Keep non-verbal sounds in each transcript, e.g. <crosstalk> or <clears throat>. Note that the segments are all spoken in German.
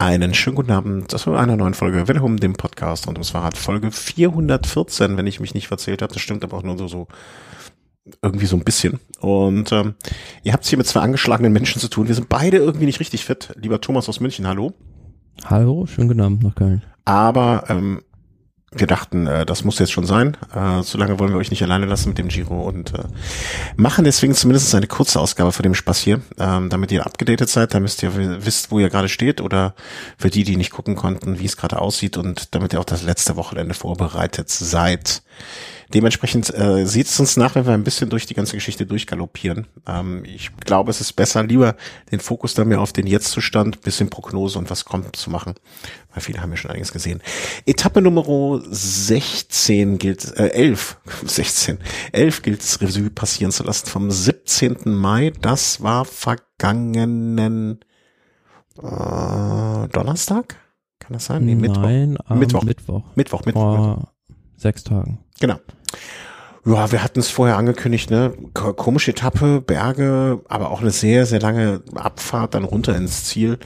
Einen schönen guten Abend zu einer neuen Folge Welle dem Podcast und ums Fahrrad Folge 414, wenn ich mich nicht verzählt habe. Das stimmt aber auch nur so, so irgendwie so ein bisschen. Und ähm, ihr habt es hier mit zwei angeschlagenen Menschen zu tun. Wir sind beide irgendwie nicht richtig fit. Lieber Thomas aus München, hallo. Hallo, schönen guten Abend nach Köln. Aber ähm, wir dachten, äh, das muss jetzt schon sein. Äh, so lange wollen wir euch nicht alleine lassen mit dem Giro und äh, machen deswegen zumindest eine kurze Ausgabe von dem Spaß hier, ähm, damit ihr abgedatet seid, damit ihr wisst, wo ihr gerade steht oder für die, die nicht gucken konnten, wie es gerade aussieht und damit ihr auch das letzte Wochenende vorbereitet seid. Dementsprechend äh, sieht es uns nach, wenn wir ein bisschen durch die ganze Geschichte durchgaloppieren. Ähm, ich glaube, es ist besser, lieber den Fokus da mehr auf den Jetztzustand, bisschen Prognose und was kommt zu machen. Weil viele haben ja schon einiges gesehen. Etappe Nummer 16 gilt, äh, 11, 16, 11 gilt es Revue passieren zu lassen vom 17. Mai. Das war vergangenen äh, Donnerstag? Kann das sein? Nee, Mittwoch. Nein, Mittwoch. Mittwoch. Mittwoch, Mittwoch. Vor sechs Tagen. Genau. Ja, wir hatten es vorher angekündigt, ne? Komische Etappe, Berge, aber auch eine sehr, sehr lange Abfahrt dann runter ins Ziel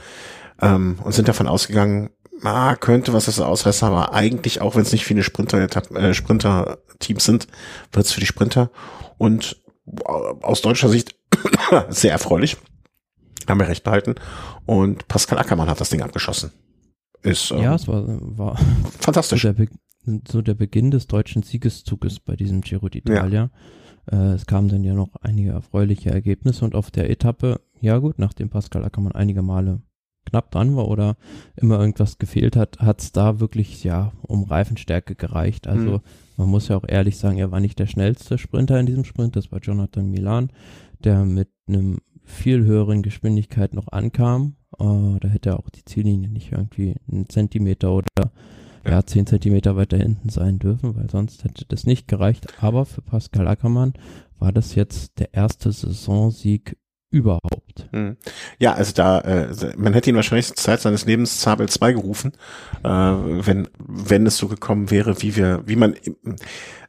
ähm, und sind davon ausgegangen, ah, könnte was das ausreißen, aber eigentlich, auch wenn es nicht viele Sprinter, äh, Sprinter-Teams sind, wird es für die Sprinter und äh, aus deutscher Sicht <coughs> sehr erfreulich. Haben wir recht behalten. Und Pascal Ackermann hat das Ding abgeschossen. Ist, ähm, ja, es war, war fantastisch. Der, so der Beginn des deutschen Siegeszuges bei diesem Giro d'Italia. Ja. Äh, es kamen dann ja noch einige erfreuliche Ergebnisse und auf der Etappe, ja gut, nachdem Pascal Ackermann einige Male knapp dran war oder immer irgendwas gefehlt hat, hat es da wirklich ja um Reifenstärke gereicht. Also mhm. man muss ja auch ehrlich sagen, er war nicht der schnellste Sprinter in diesem Sprint, das war Jonathan Milan, der mit einem viel höheren Geschwindigkeit noch ankam. Uh, da hätte er auch die Ziellinie nicht irgendwie einen Zentimeter oder ja, 10 Zentimeter weiter hinten sein dürfen, weil sonst hätte das nicht gereicht. Aber für Pascal Ackermann war das jetzt der erste Saisonsieg überhaupt. Hm. Ja, also da, äh, man hätte ihn wahrscheinlich zur Zeit seines Lebens Zabel 2 gerufen, äh, wenn, wenn es so gekommen wäre, wie wir, wie man,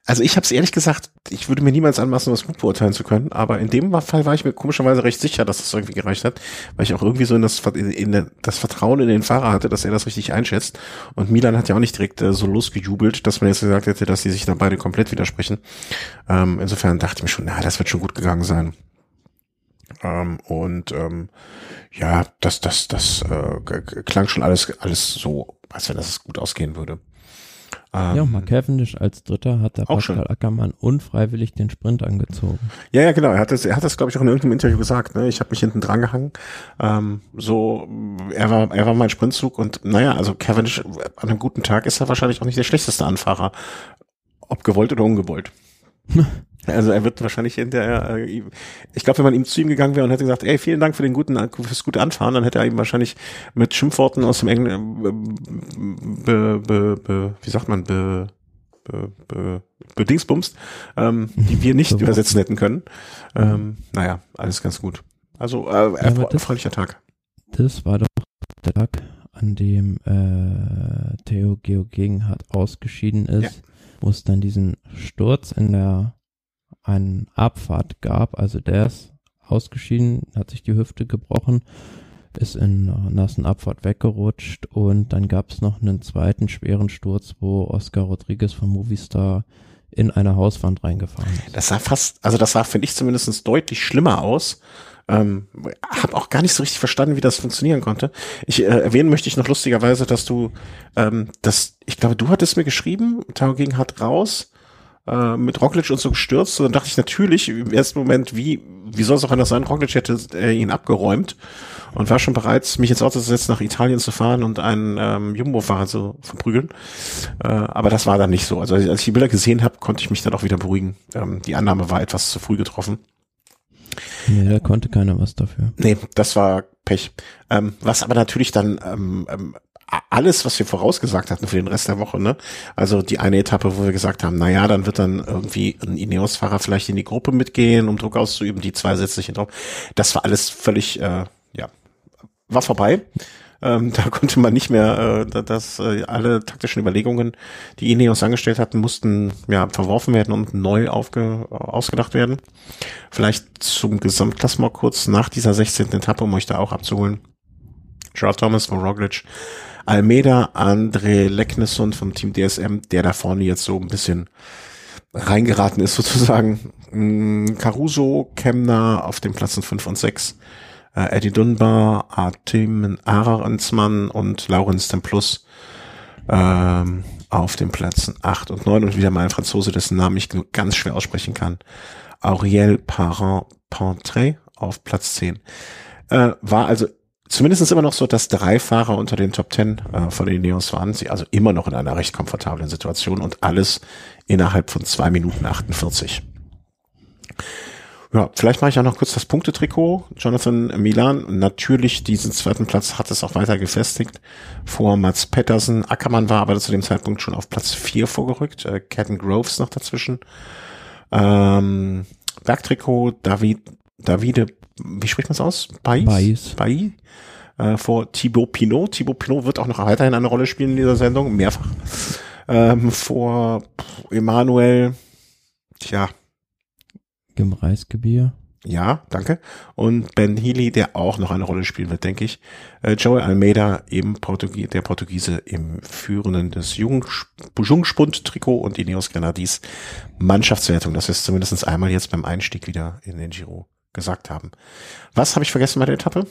also ich habe es ehrlich gesagt, ich würde mir niemals anmaßen, das gut beurteilen zu können, aber in dem Fall war ich mir komischerweise recht sicher, dass das irgendwie gereicht hat, weil ich auch irgendwie so in das, in das Vertrauen in den Fahrer hatte, dass er das richtig einschätzt. Und Milan hat ja auch nicht direkt äh, so losgejubelt, dass man jetzt gesagt hätte, dass sie sich da beide komplett widersprechen. Ähm, insofern dachte ich mir schon, na, das wird schon gut gegangen sein. Ähm, und ähm, ja, das, das, das äh, klang schon alles, alles so, als wenn das gut ausgehen würde. Ähm, ja, Mark Cavendish als Dritter hat der Pascal schon. Ackermann unfreiwillig den Sprint angezogen. Ja, ja, genau. Er hat das, er hat das, glaube ich, auch in irgendeinem Interview gesagt. Ne? Ich habe mich hinten dran gehangen. Ähm, so, er war, er war mein Sprintzug und naja, also Cavendish an einem guten Tag ist er wahrscheinlich auch nicht der schlechteste Anfahrer, ob gewollt oder ungewollt. <laughs> Also er wird wahrscheinlich hinterher, äh, ich glaube, wenn man ihm zu ihm gegangen wäre und hätte gesagt, ey, vielen Dank für den guten, fürs gute Anfahren, dann hätte er ihm wahrscheinlich mit Schimpfworten aus dem Englischen, be, be, be, wie sagt man, be, be, be, bedingsbumst, ähm, die wir nicht <laughs> übersetzen hätten können. Ähm, naja, alles ganz gut. Also äh, erfreulicher Tag. Das war doch der Tag, an dem äh, Theo Georgenhardt ausgeschieden ist, ja. wo es dann diesen Sturz in der einen Abfahrt gab. Also der ist ausgeschieden, hat sich die Hüfte gebrochen, ist in nassen Abfahrt weggerutscht und dann gab es noch einen zweiten schweren Sturz, wo Oscar Rodriguez von Movistar in eine Hauswand reingefahren ist. Das sah fast, also das sah, finde ich zumindest deutlich schlimmer aus. Ähm, habe auch gar nicht so richtig verstanden, wie das funktionieren konnte. Ich äh, erwähnen möchte ich noch lustigerweise, dass du, ähm, das, ich glaube, du hattest mir geschrieben, Tao ging hart raus äh, mit Roglic und so gestürzt. Und dann dachte ich natürlich im ersten Moment, wie, wie soll es auch anders sein? Roglic hätte äh, ihn abgeräumt und war schon bereit, mich ins Auto zu setzen, nach Italien zu fahren und einen ähm, Jumbo-Fahrer zu verprügeln. Äh, aber das war dann nicht so. Also als ich die Bilder gesehen habe, konnte ich mich dann auch wieder beruhigen. Ähm, die Annahme war etwas zu früh getroffen. Nee, da konnte keiner was dafür. Nee, das war Pech. Ähm, was aber natürlich dann ähm, ähm, alles, was wir vorausgesagt hatten für den Rest der Woche, ne? Also die eine Etappe, wo wir gesagt haben, na ja, dann wird dann irgendwie ein Ineos-Fahrer vielleicht in die Gruppe mitgehen, um Druck auszuüben, die zwei setzt sich drauf. Das war alles völlig, äh, ja, war vorbei. Ähm, <laughs> da konnte man nicht mehr, äh, dass äh, alle taktischen Überlegungen, die Ineos angestellt hatten, mussten ja verworfen werden und neu aufge, ausgedacht werden. Vielleicht zum Gesamtklassement kurz nach dieser 16. Etappe, um euch da auch abzuholen Charles Thomas von Roglic, Almeida, André Leknesson vom Team DSM, der da vorne jetzt so ein bisschen reingeraten ist sozusagen. Mm, Caruso, Kemner auf den Plätzen 5 und 6, äh, Eddie Dunbar, Artem Ahrensmann und Laurens Templus ähm, auf den Plätzen 8 und 9 und wieder mal ein Franzose, dessen Namen ich nur ganz schwer aussprechen kann. Auriel Parent-Pantré auf Platz 10. Äh, war also zumindest immer noch so, dass drei Fahrer unter den Top 10 äh, von den Neos waren. Sie also immer noch in einer recht komfortablen Situation und alles innerhalb von zwei Minuten 48. Ja, vielleicht mache ich auch noch kurz das Punktetrikot. Jonathan Milan, natürlich diesen zweiten Platz hat es auch weiter gefestigt vor Mats Pettersen. Ackermann war aber zu dem Zeitpunkt schon auf Platz 4 vorgerückt. Äh, Caden Groves noch dazwischen. Ähm, Bergtrikot, David, Davide, wie spricht man es aus? Bais. Bais. Äh, vor Thibaut Pinot. Thibaut Pinot wird auch noch weiterhin eine Rolle spielen in dieser Sendung, mehrfach. Ähm, vor Emanuel, tja, Gemreisgebier. Ja, danke. Und Ben Healy, der auch noch eine Rolle spielen wird, denke ich. Äh, Joey Almeida, eben Portugie der Portugiese im führenden des Jungspund-Trikot und Ineos Grenadis Mannschaftswertung. Das ist zumindest einmal jetzt beim Einstieg wieder in den Giro gesagt haben. Was habe ich vergessen bei der Etappe?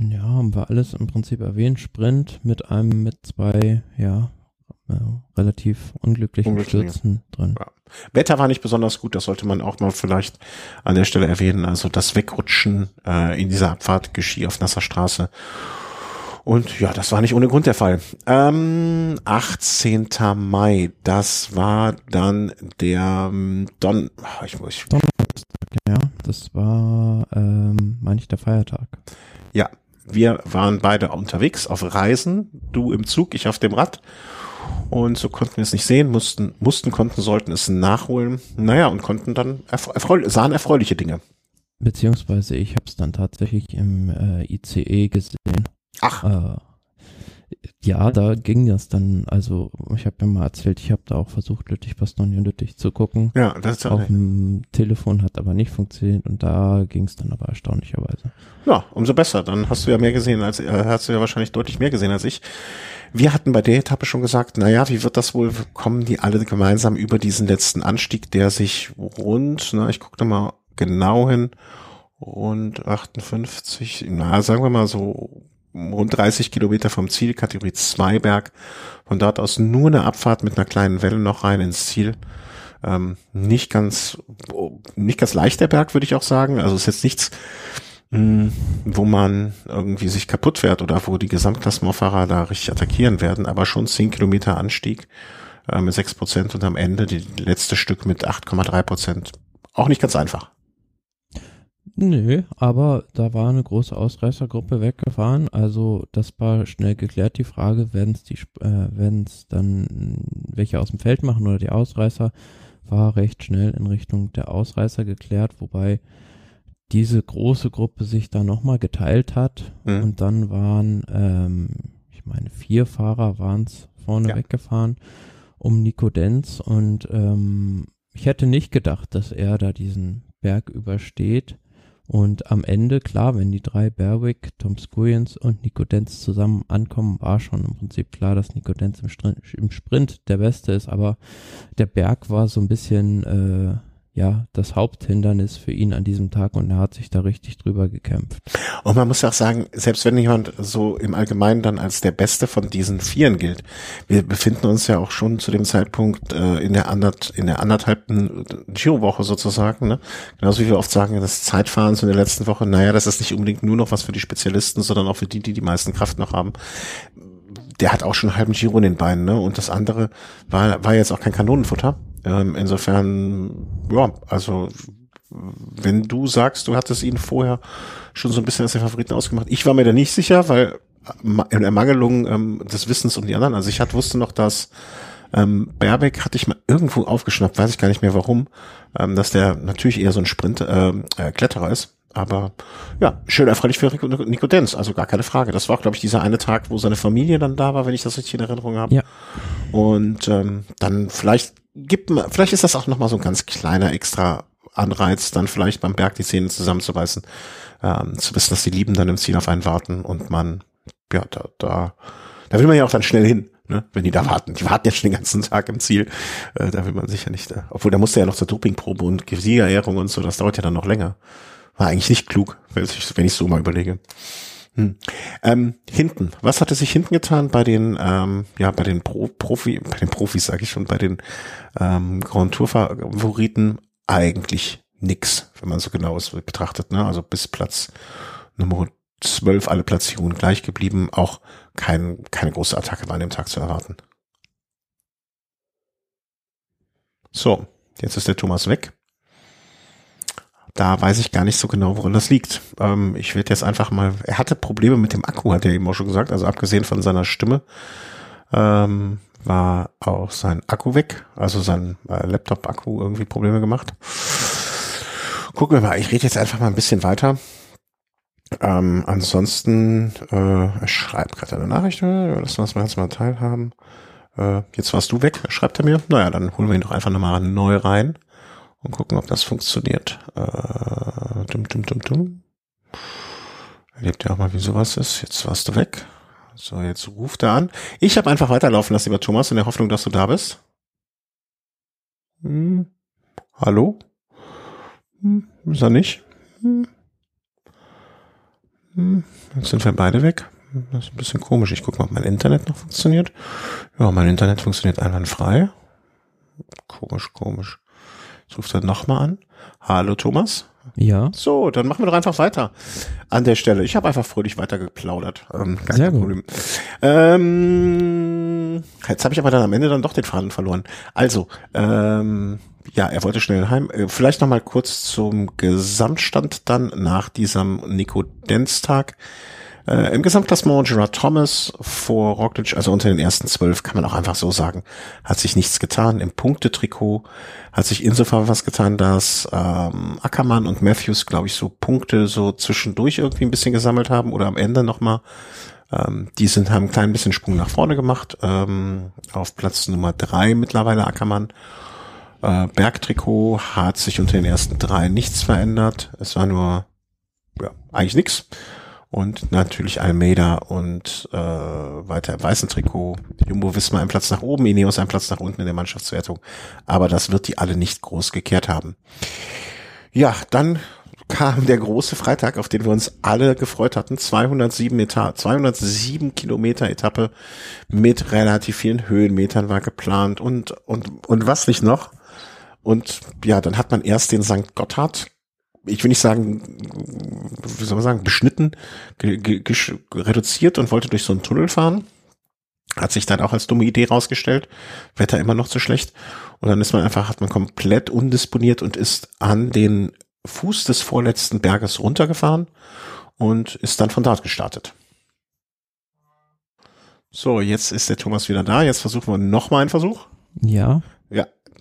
Ja, haben wir alles im Prinzip erwähnt. Sprint mit einem, mit zwei, ja, ja, relativ unglücklichen Unglücklich. Stürzen drin. Ja. Wetter war nicht besonders gut, das sollte man auch mal vielleicht an der Stelle erwähnen. Also das Wegrutschen äh, in dieser Abfahrt geschieht auf nasser Straße. Und ja, das war nicht ohne Grund der Fall. Ähm, 18. Mai, das war dann der ähm, Don. Ich, ich, Donnerstag, ja, das war, ähm, meine ich, der Feiertag. Ja, wir waren beide unterwegs auf Reisen, du im Zug, ich auf dem Rad. Und so konnten wir es nicht sehen, mussten, mussten, konnten, sollten es nachholen. Naja, und konnten dann, erfreu sahen erfreuliche Dinge. Beziehungsweise ich habe es dann tatsächlich im äh, ICE gesehen. Ach. Äh, ja, da ging das dann, also ich habe ja mal erzählt, ich habe da auch versucht, Lüttich, Bastogne und Lüttich zu gucken. Ja, das ist Auf dem Telefon hat aber nicht funktioniert und da ging es dann aber erstaunlicherweise. Ja, umso besser. Dann hast du ja mehr gesehen als, äh, hast du ja wahrscheinlich deutlich mehr gesehen als ich. Wir hatten bei der Etappe schon gesagt, naja, wie wird das wohl, kommen die alle gemeinsam über diesen letzten Anstieg, der sich rund, na, ich gucke mal genau hin, rund 58, na, sagen wir mal so rund 30 Kilometer vom Ziel, Kategorie 2 Berg. Von dort aus nur eine Abfahrt mit einer kleinen Welle noch rein ins Ziel. Ähm, nicht ganz, nicht ganz leicht der Berg, würde ich auch sagen. Also ist jetzt nichts, mh, hm, wo man irgendwie sich kaputt fährt oder wo die Gesamtklassementfahrer da richtig attackieren werden, aber schon 10 Kilometer Anstieg äh, mit 6 Prozent und am Ende die letzte Stück mit 8,3 Prozent. Auch nicht ganz einfach. Nö, aber da war eine große Ausreißergruppe weggefahren, also das war schnell geklärt, die Frage, werden es die, äh, es dann welche aus dem Feld machen oder die Ausreißer, war recht schnell in Richtung der Ausreißer geklärt, wobei diese große Gruppe sich da nochmal geteilt hat mhm. und dann waren, ähm, ich meine, vier Fahrer waren es vorne ja. weggefahren um Nico Denz und ähm, ich hätte nicht gedacht, dass er da diesen Berg übersteht. Und am Ende, klar, wenn die drei Berwick, Tom Skujens und Nico Denz zusammen ankommen, war schon im Prinzip klar, dass Nico Denz im, im Sprint der Beste ist, aber der Berg war so ein bisschen äh, ja, das Haupthindernis für ihn an diesem Tag und er hat sich da richtig drüber gekämpft. Und man muss ja auch sagen, selbst wenn jemand so im Allgemeinen dann als der Beste von diesen Vieren gilt, wir befinden uns ja auch schon zu dem Zeitpunkt äh, in der andert, in der anderthalbten Giro-Woche sozusagen, ne? Genauso wie wir oft sagen, das Zeitfahren in der letzten Woche, naja, das ist nicht unbedingt nur noch was für die Spezialisten, sondern auch für die, die die meisten Kraft noch haben der hat auch schon einen halben Giro in den Beinen, ne? Und das andere war, war jetzt auch kein Kanonenfutter. Ähm, insofern, ja, also wenn du sagst, du hattest ihn vorher schon so ein bisschen als der Favoriten ausgemacht. Ich war mir da nicht sicher, weil in Ermangelung ähm, des Wissens um die anderen. Also ich hatte, wusste noch, dass ähm, Berbeck hatte ich mal irgendwo aufgeschnappt, weiß ich gar nicht mehr warum, ähm, dass der natürlich eher so ein Sprint äh, äh, Kletterer ist. Aber ja, schön erfreulich für Nico Denz, also gar keine Frage. Das war, glaube ich, dieser eine Tag, wo seine Familie dann da war, wenn ich das richtig in Erinnerung habe. Ja. Und ähm, dann vielleicht gibt vielleicht ist das auch nochmal so ein ganz kleiner extra Anreiz, dann vielleicht beim Berg die Zähne zusammenzubeißen, ähm, zu wissen, dass die Lieben dann im Ziel auf einen warten und man, ja, da, da, da will man ja auch dann schnell hin, ne, wenn die da warten. Die warten ja schon den ganzen Tag im Ziel, äh, da will man sicher nicht, äh, obwohl da musste ja noch zur Dopingprobe und Siegerehrung und so, das dauert ja dann noch länger. War eigentlich nicht klug, wenn ich, wenn ich so mal überlege. Hm. Ähm, hinten, was hatte sich hinten getan bei den, ähm, ja, bei den Pro Profi, bei den Profis sage ich schon, bei den ähm, Grand Tour Favoriten eigentlich nix, wenn man so genau es betrachtet, ne? Also bis Platz Nummer 12 alle Platzierungen gleich geblieben, auch kein, keine große Attacke war an dem Tag zu erwarten. So, jetzt ist der Thomas weg da weiß ich gar nicht so genau, woran das liegt. Ähm, ich werde jetzt einfach mal, er hatte Probleme mit dem Akku, hat er eben auch schon gesagt, also abgesehen von seiner Stimme, ähm, war auch sein Akku weg, also sein äh, Laptop-Akku irgendwie Probleme gemacht. Gucken wir mal, ich rede jetzt einfach mal ein bisschen weiter. Ähm, ansonsten, äh, er schreibt gerade eine Nachricht, äh, wir uns mal jetzt mal teilhaben. Äh, jetzt warst du weg, schreibt er mir. Naja, dann holen wir ihn doch einfach nochmal neu rein und gucken, ob das funktioniert. Äh, dum, dum, dum, dum. Erlebt ja auch mal, wie sowas ist. Jetzt warst du weg. So, jetzt ruft er an. Ich habe einfach weiterlaufen lassen, lieber Thomas, in der Hoffnung, dass du da bist. Hm. Hallo? Hm. Ist er nicht? Hm. Hm. Jetzt sind wir beide weg. Das ist ein bisschen komisch. Ich gucke mal, ob mein Internet noch funktioniert. Ja, mein Internet funktioniert einwandfrei. Komisch, komisch. Jetzt ruft er nochmal an. Hallo Thomas. Ja. So, dann machen wir doch einfach weiter an der Stelle. Ich habe einfach fröhlich weiter geplaudert. Ähm, Sehr gut. Problem. Ähm, jetzt habe ich aber dann am Ende dann doch den Faden verloren. Also, ähm, ja, er wollte schnell heim. Äh, vielleicht noch mal kurz zum Gesamtstand dann nach diesem Nico Denz-Tag. Äh, Im Gesamtklassement Gerard Thomas vor Roglic, also unter den ersten zwölf, kann man auch einfach so sagen, hat sich nichts getan. Im Punktetrikot hat sich insofern was getan, dass ähm, Ackermann und Matthews, glaube ich, so Punkte so zwischendurch irgendwie ein bisschen gesammelt haben oder am Ende nochmal. Ähm, die sind, haben einen kleinen bisschen Sprung nach vorne gemacht. Ähm, auf Platz Nummer drei mittlerweile Ackermann. Äh, Bergtrikot hat sich unter den ersten drei nichts verändert. Es war nur ja, eigentlich nichts und natürlich Almeida und äh, weiter im weißen Trikot. Jumbo Wismar einen Platz nach oben, Ineos einen Platz nach unten in der Mannschaftswertung. Aber das wird die alle nicht groß gekehrt haben. Ja, dann kam der große Freitag, auf den wir uns alle gefreut hatten. 207 Eta 207 Kilometer Etappe mit relativ vielen Höhenmetern war geplant und, und, und was nicht noch. Und ja, dann hat man erst den St. Gotthard ich will nicht sagen, wie soll man sagen, beschnitten, reduziert und wollte durch so einen Tunnel fahren. Hat sich dann auch als dumme Idee rausgestellt. Wetter immer noch zu schlecht. Und dann ist man einfach, hat man komplett undisponiert und ist an den Fuß des vorletzten Berges runtergefahren und ist dann von dort gestartet. So, jetzt ist der Thomas wieder da. Jetzt versuchen wir nochmal einen Versuch. Ja.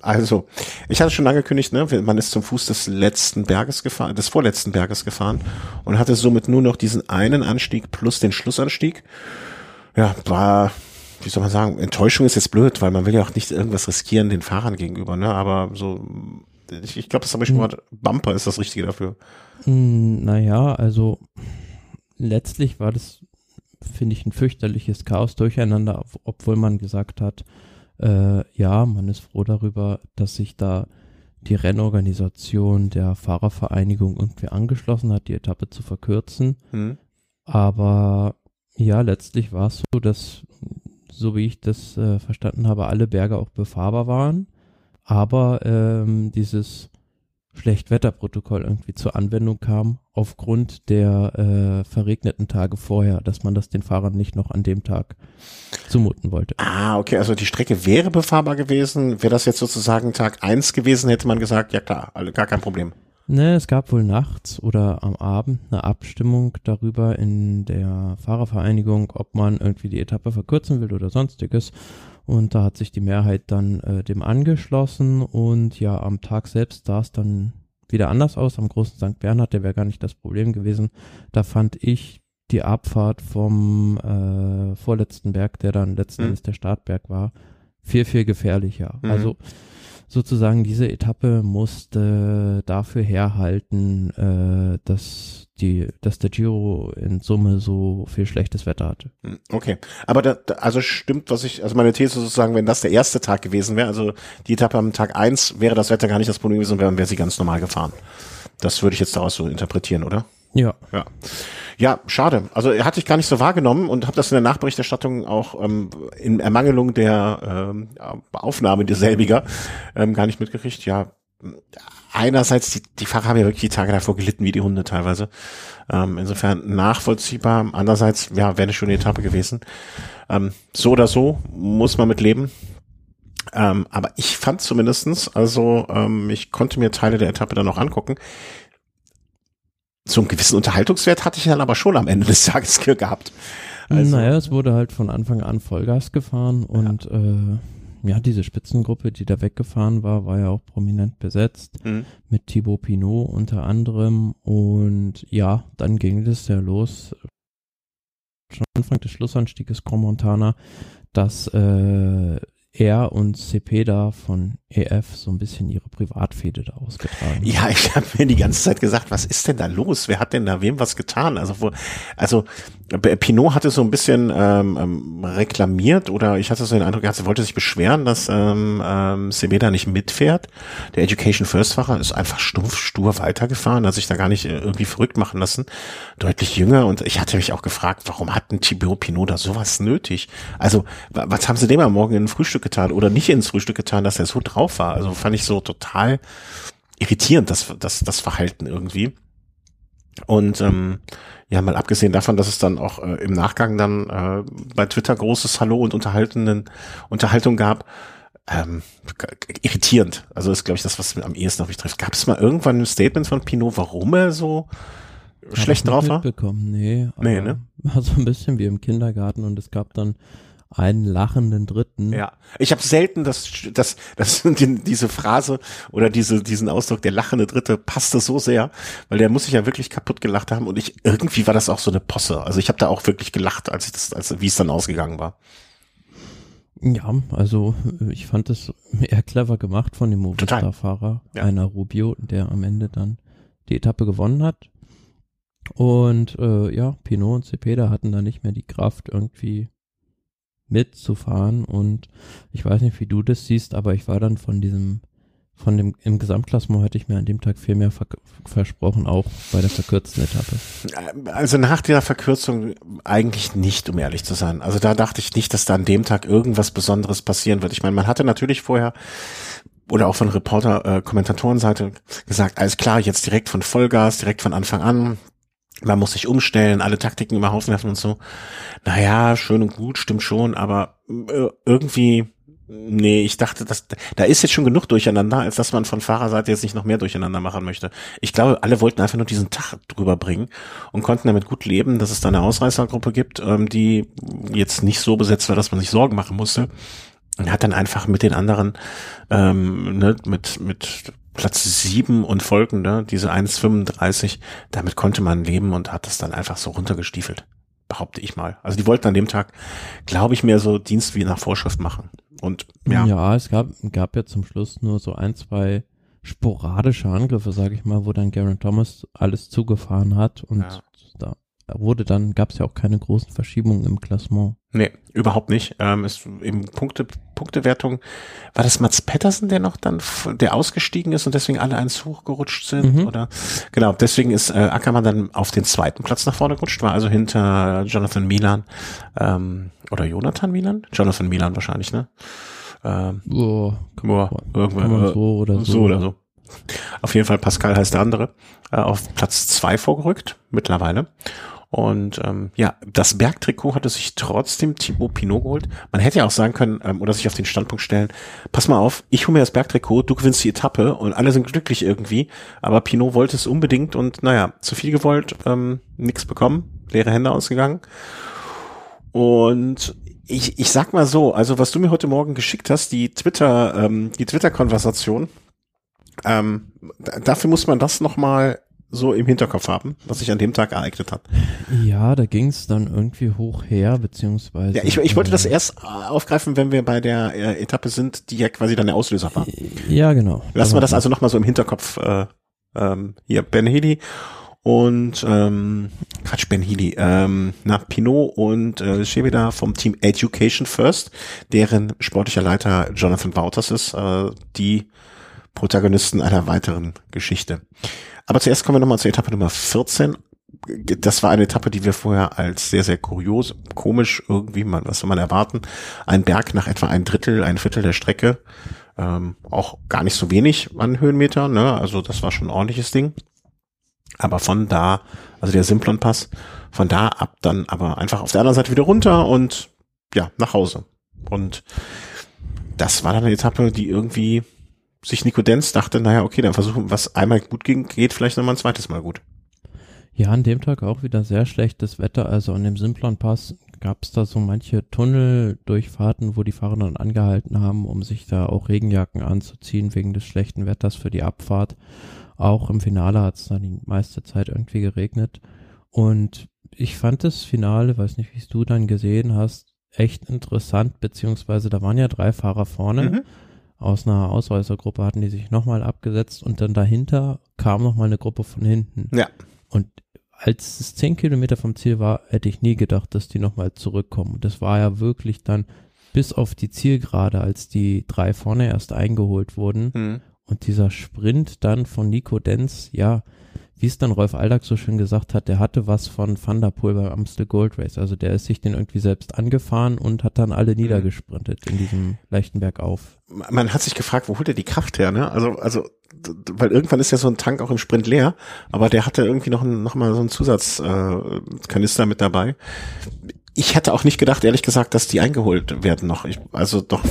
Also, ich hatte schon angekündigt, ne, man ist zum Fuß des letzten Berges gefahren, des vorletzten Berges gefahren und hatte somit nur noch diesen einen Anstieg plus den Schlussanstieg. Ja, war, wie soll man sagen, Enttäuschung ist jetzt blöd, weil man will ja auch nicht irgendwas riskieren den Fahrern gegenüber, ne, aber so, ich, ich glaube, das habe ich schon mal, Bumper ist das Richtige dafür. Hm, naja, also, letztlich war das, finde ich, ein fürchterliches Chaos durcheinander, obwohl man gesagt hat, äh, ja, man ist froh darüber, dass sich da die Rennorganisation der Fahrervereinigung irgendwie angeschlossen hat, die Etappe zu verkürzen. Hm. Aber ja, letztlich war es so, dass, so wie ich das äh, verstanden habe, alle Berge auch befahrbar waren. Aber ähm, dieses Schlechtwetterprotokoll irgendwie zur Anwendung kam, aufgrund der äh, verregneten Tage vorher, dass man das den Fahrern nicht noch an dem Tag zumuten wollte. Ah, okay, also die Strecke wäre befahrbar gewesen. Wäre das jetzt sozusagen Tag eins gewesen, hätte man gesagt, ja klar, gar kein Problem. Ne, es gab wohl nachts oder am Abend eine Abstimmung darüber in der Fahrervereinigung, ob man irgendwie die Etappe verkürzen will oder sonstiges. Und da hat sich die Mehrheit dann äh, dem angeschlossen und ja, am Tag selbst sah es dann wieder anders aus. Am großen St. Bernhard, der wäre gar nicht das Problem gewesen. Da fand ich die Abfahrt vom äh, vorletzten Berg, der dann letzten mhm. Endes der Startberg war, viel, viel gefährlicher. Mhm. Also sozusagen diese Etappe musste dafür herhalten, äh, dass die, dass der Giro in Summe so viel schlechtes Wetter hatte. Hm, okay, aber da, also stimmt, was ich, also meine These sozusagen, wenn das der erste Tag gewesen wäre, also die Etappe am Tag eins wäre das Wetter gar nicht das Problem gewesen, wäre sie ganz normal gefahren. Das würde ich jetzt daraus so interpretieren, oder? Ja. Ja. Ja, schade. Also hatte ich gar nicht so wahrgenommen und habe das in der Nachberichterstattung auch ähm, in Ermangelung der ähm, Aufnahme derselbiger ähm, gar nicht mitgekriegt. Ja, einerseits, die, die Fahrer haben ja wirklich die Tage davor gelitten wie die Hunde teilweise. Ähm, insofern nachvollziehbar. Andererseits, ja, wäre eine schöne Etappe gewesen. Ähm, so oder so muss man mit leben. Ähm, aber ich fand zumindestens, also ähm, ich konnte mir Teile der Etappe dann noch angucken so einen gewissen Unterhaltungswert hatte ich dann aber schon am Ende des Tages gehabt. Also, naja, es wurde halt von Anfang an Vollgas gefahren und ja. äh, ja, diese Spitzengruppe, die da weggefahren war, war ja auch prominent besetzt mhm. mit Thibaut Pinot unter anderem und ja, dann ging es ja los. Schon Anfang des Schlussanstieges Montana, dass äh, er und Cepeda von EF so ein bisschen ihre Privatfehde da ausgetragen. Ja, ich habe mir die ganze Zeit gesagt, was ist denn da los? Wer hat denn da wem was getan? Also, wo, also Pinot hatte so ein bisschen ähm, ähm, reklamiert oder ich hatte so den Eindruck, er wollte sich beschweren, dass ähm, ähm, Cepeda nicht mitfährt. Der Education First Fahrer ist einfach stumpf, stur weitergefahren, hat sich da gar nicht äh, irgendwie verrückt machen lassen. Deutlich jünger und ich hatte mich auch gefragt, warum hat ein Thibaut Pinot da sowas nötig? Also, was haben sie dem am Morgen in ein Frühstück getan oder nicht ins Frühstück getan, dass er so drauf war? Also fand ich so total irritierend, das, das, das Verhalten irgendwie. Und ähm, ja, mal abgesehen davon, dass es dann auch äh, im Nachgang dann äh, bei Twitter großes Hallo und unterhaltenden Unterhaltung gab, ähm, irritierend. Also ist, glaube ich, das, was am ehesten auf mich trifft. Gab es mal irgendwann ein Statement von Pinot, warum er so schlecht drauf war? Nee. Nee, ne? War so ein bisschen wie im Kindergarten und es gab dann einen lachenden Dritten. Ja, ich habe selten das, das, das die, <laughs> diese Phrase oder diese, diesen Ausdruck, der lachende Dritte, passte so sehr, weil der muss sich ja wirklich kaputt gelacht haben und ich irgendwie war das auch so eine Posse. Also ich habe da auch wirklich gelacht, als ich das, als wie es dann ausgegangen war. Ja, also ich fand es eher clever gemacht von dem Movistar-Fahrer, ja. einer Rubio, der am Ende dann die Etappe gewonnen hat. Und äh, ja, Pinot und Cepeda hatten da nicht mehr die Kraft, irgendwie mitzufahren und ich weiß nicht, wie du das siehst, aber ich war dann von diesem, von dem, im Gesamtklassement hätte ich mir an dem Tag viel mehr ver versprochen, auch bei der verkürzten Etappe. Also nach der Verkürzung eigentlich nicht, um ehrlich zu sein. Also da dachte ich nicht, dass da an dem Tag irgendwas Besonderes passieren wird. Ich meine, man hatte natürlich vorher oder auch von Reporter, äh, Kommentatorenseite gesagt, alles klar, jetzt direkt von Vollgas, direkt von Anfang an, man muss sich umstellen, alle Taktiken über Haufen werfen und so. Naja, schön und gut, stimmt schon, aber äh, irgendwie, nee, ich dachte, dass, da ist jetzt schon genug durcheinander, als dass man von Fahrerseite jetzt nicht noch mehr durcheinander machen möchte. Ich glaube, alle wollten einfach nur diesen Tag drüber bringen und konnten damit gut leben, dass es da eine Ausreißergruppe gibt, ähm, die jetzt nicht so besetzt war, dass man sich Sorgen machen musste. Und hat dann einfach mit den anderen, ähm, ne, mit, mit Platz sieben und folgende, diese 1,35, damit konnte man leben und hat das dann einfach so runtergestiefelt. Behaupte ich mal. Also die wollten an dem Tag, glaube ich, mehr so Dienst wie nach Vorschrift machen. Und ja. Ja, es gab, gab ja zum Schluss nur so ein, zwei sporadische Angriffe, sage ich mal, wo dann Garen Thomas alles zugefahren hat und ja. da wurde dann, gab es ja auch keine großen Verschiebungen im Klassement. Nee, überhaupt nicht. Ähm, ist im Punkte, Punktewertung, war das Mats Pettersen, der noch dann, der ausgestiegen ist und deswegen alle eins hochgerutscht sind? Mhm. Oder genau, deswegen ist äh, Ackermann dann auf den zweiten Platz nach vorne gerutscht, war also hinter Jonathan Milan ähm, oder Jonathan Milan? Jonathan Milan wahrscheinlich, ne? Ähm, oh, kann, boah, kann man so oder so. so oder so. Auf jeden Fall Pascal heißt der andere, äh, auf Platz zwei vorgerückt mittlerweile. Und ähm, ja, das Bergtrikot hatte sich trotzdem Thibaut Pinot geholt. Man hätte ja auch sagen können ähm, oder sich auf den Standpunkt stellen, pass mal auf, ich hole mir das Bergtrikot, du gewinnst die Etappe und alle sind glücklich irgendwie. Aber Pinot wollte es unbedingt und naja, zu viel gewollt, ähm, nichts bekommen, leere Hände ausgegangen. Und ich, ich sag mal so, also was du mir heute Morgen geschickt hast, die Twitter, ähm, die Twitter-Konversation, ähm, dafür muss man das nochmal so im Hinterkopf haben, was sich an dem Tag ereignet hat? Ja, da ging es dann irgendwie hoch her, beziehungsweise. Ja, ich, ich wollte das erst aufgreifen, wenn wir bei der äh, Etappe sind, die ja quasi dann der Auslöser war. Ja, genau. Lassen wir das also nochmal so im Hinterkopf äh, ähm, hier Ben Healy und ähm, Quatsch, Ben Healy, ähm, na, Pinot und äh, Shebeda vom Team Education First, deren sportlicher Leiter Jonathan Wouters ist, äh, die Protagonisten einer weiteren Geschichte. Aber zuerst kommen wir nochmal zur Etappe Nummer 14. Das war eine Etappe, die wir vorher als sehr, sehr kurios, komisch irgendwie, man, was soll man erwarten? Ein Berg nach etwa ein Drittel, ein Viertel der Strecke. Ähm, auch gar nicht so wenig an Höhenmeter, ne? Also das war schon ein ordentliches Ding. Aber von da, also der Simplon Pass, von da ab dann aber einfach auf der anderen Seite wieder runter und ja, nach Hause. Und das war dann eine Etappe, die irgendwie sich Nico Denz dachte, naja, okay, dann versuchen, was einmal gut ging, geht vielleicht nochmal ein zweites Mal gut. Ja, an dem Tag auch wieder sehr schlechtes Wetter. Also an dem Simplon Pass gab es da so manche Tunneldurchfahrten, wo die Fahrer dann angehalten haben, um sich da auch Regenjacken anzuziehen wegen des schlechten Wetters für die Abfahrt. Auch im Finale hat es dann die meiste Zeit irgendwie geregnet. Und ich fand das Finale, weiß nicht, wie es du dann gesehen hast, echt interessant, beziehungsweise da waren ja drei Fahrer vorne. Mhm. Aus einer Ausreißergruppe hatten die sich nochmal abgesetzt und dann dahinter kam nochmal eine Gruppe von hinten. Ja. Und als es zehn Kilometer vom Ziel war, hätte ich nie gedacht, dass die nochmal zurückkommen. Das war ja wirklich dann bis auf die Zielgerade, als die drei vorne erst eingeholt wurden. Mhm. Und dieser Sprint dann von Nico Denz, ja, wie es dann Rolf Aldag so schön gesagt hat, der hatte was von Van der Poel beim Amstel Gold Race. Also der ist sich den irgendwie selbst angefahren und hat dann alle mhm. niedergesprintet in diesem leichten Bergauf. Man hat sich gefragt, wo holt er die Kraft her, ne? Also, also, weil irgendwann ist ja so ein Tank auch im Sprint leer, aber der hatte irgendwie noch, noch mal so einen Zusatzkanister äh, mit dabei ich hätte auch nicht gedacht, ehrlich gesagt, dass die eingeholt werden noch. Ich, also doch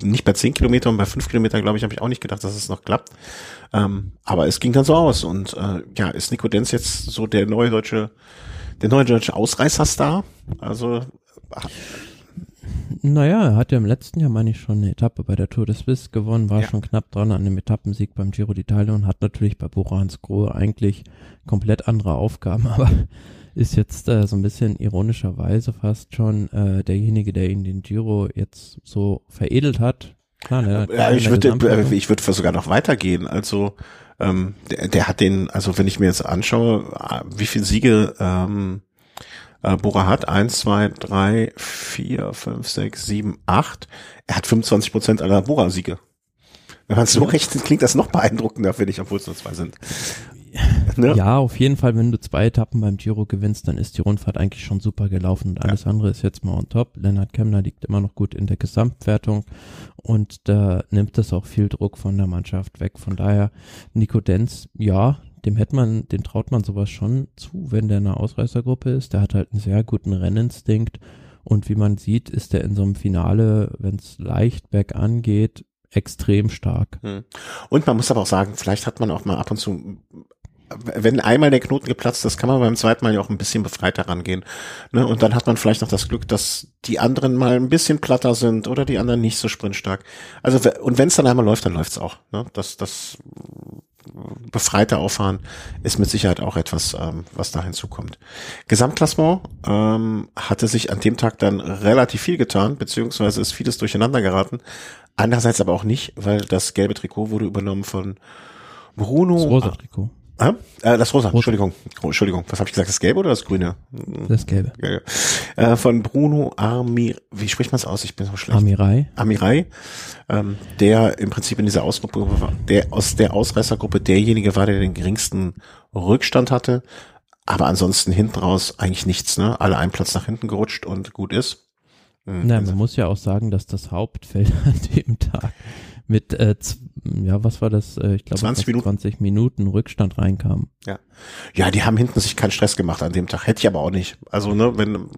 nicht bei zehn Kilometern, und bei fünf Kilometern, glaube ich, habe ich auch nicht gedacht, dass es noch klappt. Ähm, aber es ging dann so aus. Und äh, ja, ist Nico Denz jetzt so der neue deutsche, der neue deutsche Ausreißerstar? Also naja, er hat ja im letzten Jahr, meine ich, schon eine Etappe bei der Tour de Suisse gewonnen, war ja. schon knapp dran an einem Etappensieg beim Giro d'Italia und hat natürlich bei Bora Hansgrohe eigentlich komplett andere Aufgaben, <laughs> aber ist jetzt äh, so ein bisschen ironischerweise fast schon äh, derjenige, der ihn den Giro jetzt so veredelt hat. Klar, ne, ja, ich würde äh, ich würde sogar noch weitergehen. Also ähm, der, der hat den, also wenn ich mir jetzt anschaue, äh, wie viele Siege ähm, äh, Bora hat, eins, zwei, drei, vier, fünf, sechs, sieben, acht. Er hat 25 Prozent aller Bora-Siege. Wenn man so rechnet, klingt das noch beeindruckender, finde ich, obwohl es nur zwei sind. <laughs> Ne? Ja, auf jeden Fall, wenn du zwei Etappen beim Giro gewinnst, dann ist die Rundfahrt eigentlich schon super gelaufen und alles ja. andere ist jetzt mal on top. Lennart Kemner liegt immer noch gut in der Gesamtwertung und da nimmt das auch viel Druck von der Mannschaft weg. Von daher, Nico Denz, ja, dem hätte man, dem traut man sowas schon zu, wenn der in einer Ausreißergruppe ist. Der hat halt einen sehr guten Renninstinkt und wie man sieht, ist er in so einem Finale, wenn es leicht bergan geht, extrem stark. Hm. Und man muss aber auch sagen, vielleicht hat man auch mal ab und zu wenn einmal der Knoten geplatzt ist, kann man beim zweiten Mal ja auch ein bisschen befreiter rangehen. Ne? Und dann hat man vielleicht noch das Glück, dass die anderen mal ein bisschen platter sind oder die anderen nicht so sprintstark. Also und wenn es dann einmal läuft, dann läuft's auch. Ne? Das, das befreite Auffahren ist mit Sicherheit auch etwas, ähm, was da hinzukommt. Gesamtklassement ähm, hatte sich an dem Tag dann relativ viel getan, beziehungsweise ist vieles durcheinander geraten. Andererseits aber auch nicht, weil das gelbe Trikot wurde übernommen von Bruno. Das rosa Trikot. Ah, äh, das rosa, rosa. Entschuldigung. Oh, Entschuldigung, was habe ich gesagt? Das gelbe oder das grüne? Das gelbe. Ja, ja. Äh, von Bruno Amir, wie spricht man es aus? Ich bin so schlecht. Amirai. Amirai, ähm, der im Prinzip in dieser Ausgruppe war, der aus der Ausreißergruppe derjenige war, der den geringsten Rückstand hatte. Aber ansonsten hinten raus eigentlich nichts, ne? Alle einen Platz nach hinten gerutscht und gut ist. Mhm. Na, man muss ja auch sagen, dass das Hauptfeld <laughs> an dem Tag mit, äh, ja, was war das? Äh, ich glaube, 20 Minuten. 20 Minuten Rückstand reinkam. Ja. Ja, die haben hinten sich keinen Stress gemacht an dem Tag. Hätte ich aber auch nicht. Also, ne, wenn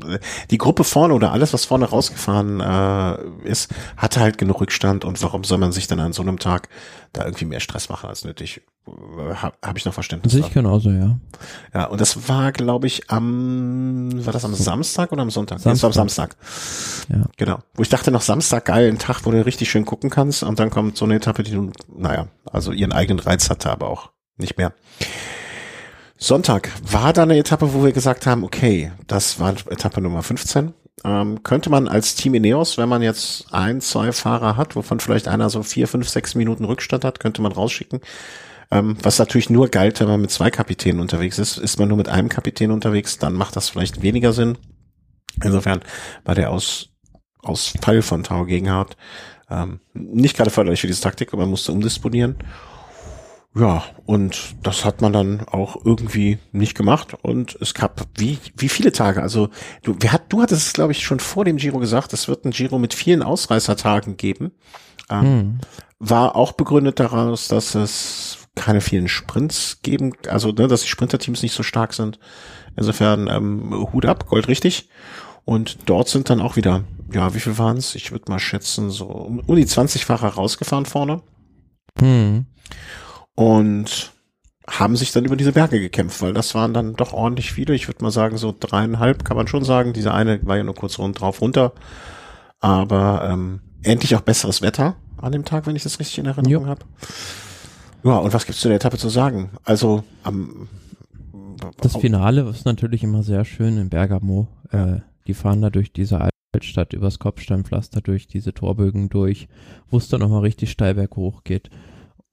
die Gruppe vorne oder alles, was vorne rausgefahren äh, ist, hatte halt genug Rückstand und warum soll man sich dann an so einem Tag da irgendwie mehr Stress machen als nötig? Habe hab ich noch Verständnis. Ich genauso, ja. Ja, und das war, glaube ich, am, war das am Samstag oder am Sonntag? Samstag. Das war am Samstag. Ja. Genau. Wo ich dachte noch Samstag, geil, ein Tag, wo du richtig schön gucken kannst und dann kommt so eine Etappe, die du, naja, also ihren eigenen Reiz hatte, aber auch nicht mehr. Sonntag war da eine Etappe, wo wir gesagt haben, okay, das war Etappe Nummer 15. Ähm, könnte man als Team Ineos, wenn man jetzt ein, zwei Fahrer hat, wovon vielleicht einer so vier, fünf, sechs Minuten Rückstand hat, könnte man rausschicken. Ähm, was natürlich nur galt, wenn man mit zwei Kapitänen unterwegs ist. Ist man nur mit einem Kapitän unterwegs, dann macht das vielleicht weniger Sinn. Insofern war der Aus, Ausfall von Tau Gegenhardt ähm, nicht gerade förderlich für diese Taktik, aber man musste umdisponieren. Ja, und das hat man dann auch irgendwie nicht gemacht. Und es gab wie, wie viele Tage? Also du, wer hat, du hattest es, glaube ich, schon vor dem Giro gesagt, es wird ein Giro mit vielen Ausreißertagen geben. Ähm, hm. War auch begründet daraus, dass es keine vielen Sprints geben, also ne, dass die Sprinterteams nicht so stark sind. Insofern ähm, Hut ab, Gold richtig. Und dort sind dann auch wieder, ja, wie viel waren es? Ich würde mal schätzen, so um, um die 20 Fahrer rausgefahren vorne. Hm und haben sich dann über diese Berge gekämpft, weil das waren dann doch ordentlich viele. Ich würde mal sagen, so dreieinhalb kann man schon sagen. Diese eine war ja nur kurz rund drauf runter. Aber ähm, endlich auch besseres Wetter an dem Tag, wenn ich das richtig in Erinnerung habe. Ja, und was gibt's zu der Etappe zu sagen? Also am Das Finale ist natürlich immer sehr schön in Bergamo. Äh, die fahren da durch diese Altstadt übers Kopfsteinpflaster durch diese Torbögen durch, wo es dann nochmal richtig steil berghoch geht.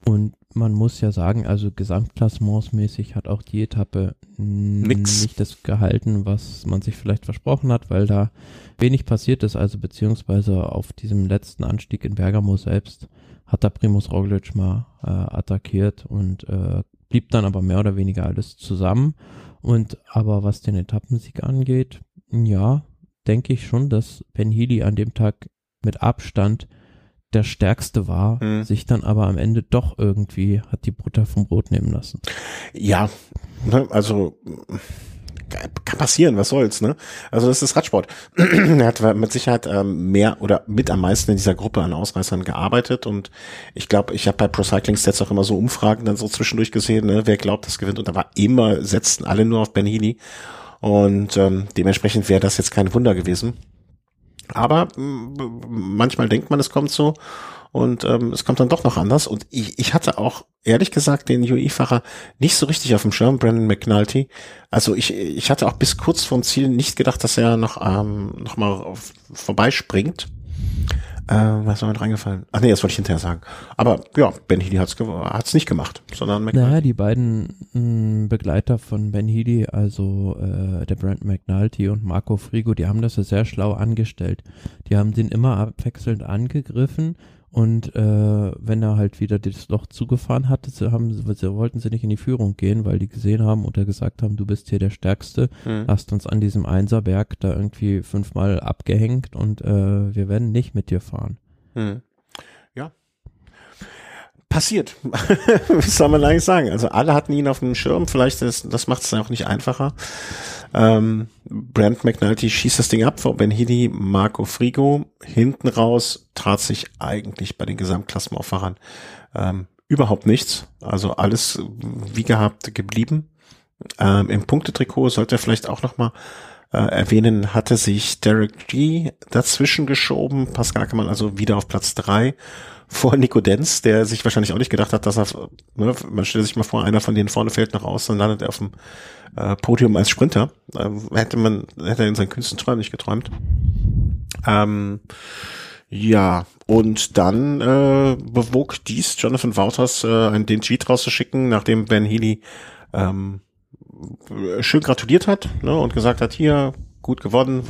Und man muss ja sagen, also gesamtklassementsmäßig hat auch die Etappe Nix. nicht das gehalten, was man sich vielleicht versprochen hat, weil da wenig passiert ist. Also beziehungsweise auf diesem letzten Anstieg in Bergamo selbst hat da Primus Roglic mal äh, attackiert und äh, blieb dann aber mehr oder weniger alles zusammen. Und aber was den Etappensieg angeht, ja, denke ich schon, dass Ben Healy an dem Tag mit Abstand der Stärkste war, hm. sich dann aber am Ende doch irgendwie hat die Butter vom Brot nehmen lassen. Ja, ne, also kann passieren, was soll's, ne? Also das ist Radsport. <clears throat> er hat mit Sicherheit ähm, mehr oder mit am meisten in dieser Gruppe an Ausreißern gearbeitet und ich glaube, ich habe bei Pro Cycling Stats auch immer so Umfragen dann so zwischendurch gesehen, ne? wer glaubt, das gewinnt und da war immer, setzten alle nur auf Ben Healy und ähm, dementsprechend wäre das jetzt kein Wunder gewesen. Aber manchmal denkt man, es kommt so und ähm, es kommt dann doch noch anders. Und ich, ich hatte auch ehrlich gesagt den UI-Fahrer nicht so richtig auf dem Schirm, Brandon McNulty. Also ich, ich hatte auch bis kurz vorm Ziel nicht gedacht, dass er noch, ähm, noch mal auf, vorbeispringt. Äh, was war mir reingefallen? Ach nee, das wollte ich hinterher sagen. Aber ja, Ben Healy hat's, hat's nicht gemacht, sondern McNulty. Naja, die beiden mh, mm, Begleiter von Ben Healy, also äh, der Brent McNulty und Marco Frigo, die haben das ja sehr schlau angestellt. Die haben den immer abwechselnd angegriffen und äh, wenn er halt wieder das Loch zugefahren hatte, sie haben, sie wollten sie nicht in die Führung gehen, weil die gesehen haben oder gesagt haben, du bist hier der Stärkste, mhm. hast uns an diesem Einserberg da irgendwie fünfmal abgehängt und äh, wir werden nicht mit dir fahren. Mhm passiert. <laughs> Was soll man eigentlich sagen? Also alle hatten ihn auf dem Schirm, vielleicht ist, das macht es auch nicht einfacher. Ähm, Brent McNulty schießt das Ding ab vor Ben Healy, Marco Frigo. Hinten raus trat sich eigentlich bei den Gesamtklassenauffahrern ähm, überhaupt nichts. Also alles wie gehabt geblieben. Ähm, Im Punktetrikot sollte er vielleicht auch noch mal äh, erwähnen, hatte sich Derek G dazwischen geschoben. Pascal Ackermann also wieder auf Platz drei vor Nico Denz, der sich wahrscheinlich auch nicht gedacht hat, dass er, ne, man stellt sich mal vor, einer von denen vorne fällt noch aus, dann landet er auf dem äh, Podium als Sprinter. Äh, hätte man, hätte er in seinen kühnsten Träumen nicht geträumt. Ähm, ja, und dann äh, bewog dies Jonathan Wouters, äh, den Tweet rauszuschicken, nachdem Ben Healy ähm, schön gratuliert hat ne, und gesagt hat, hier, gut gewonnen,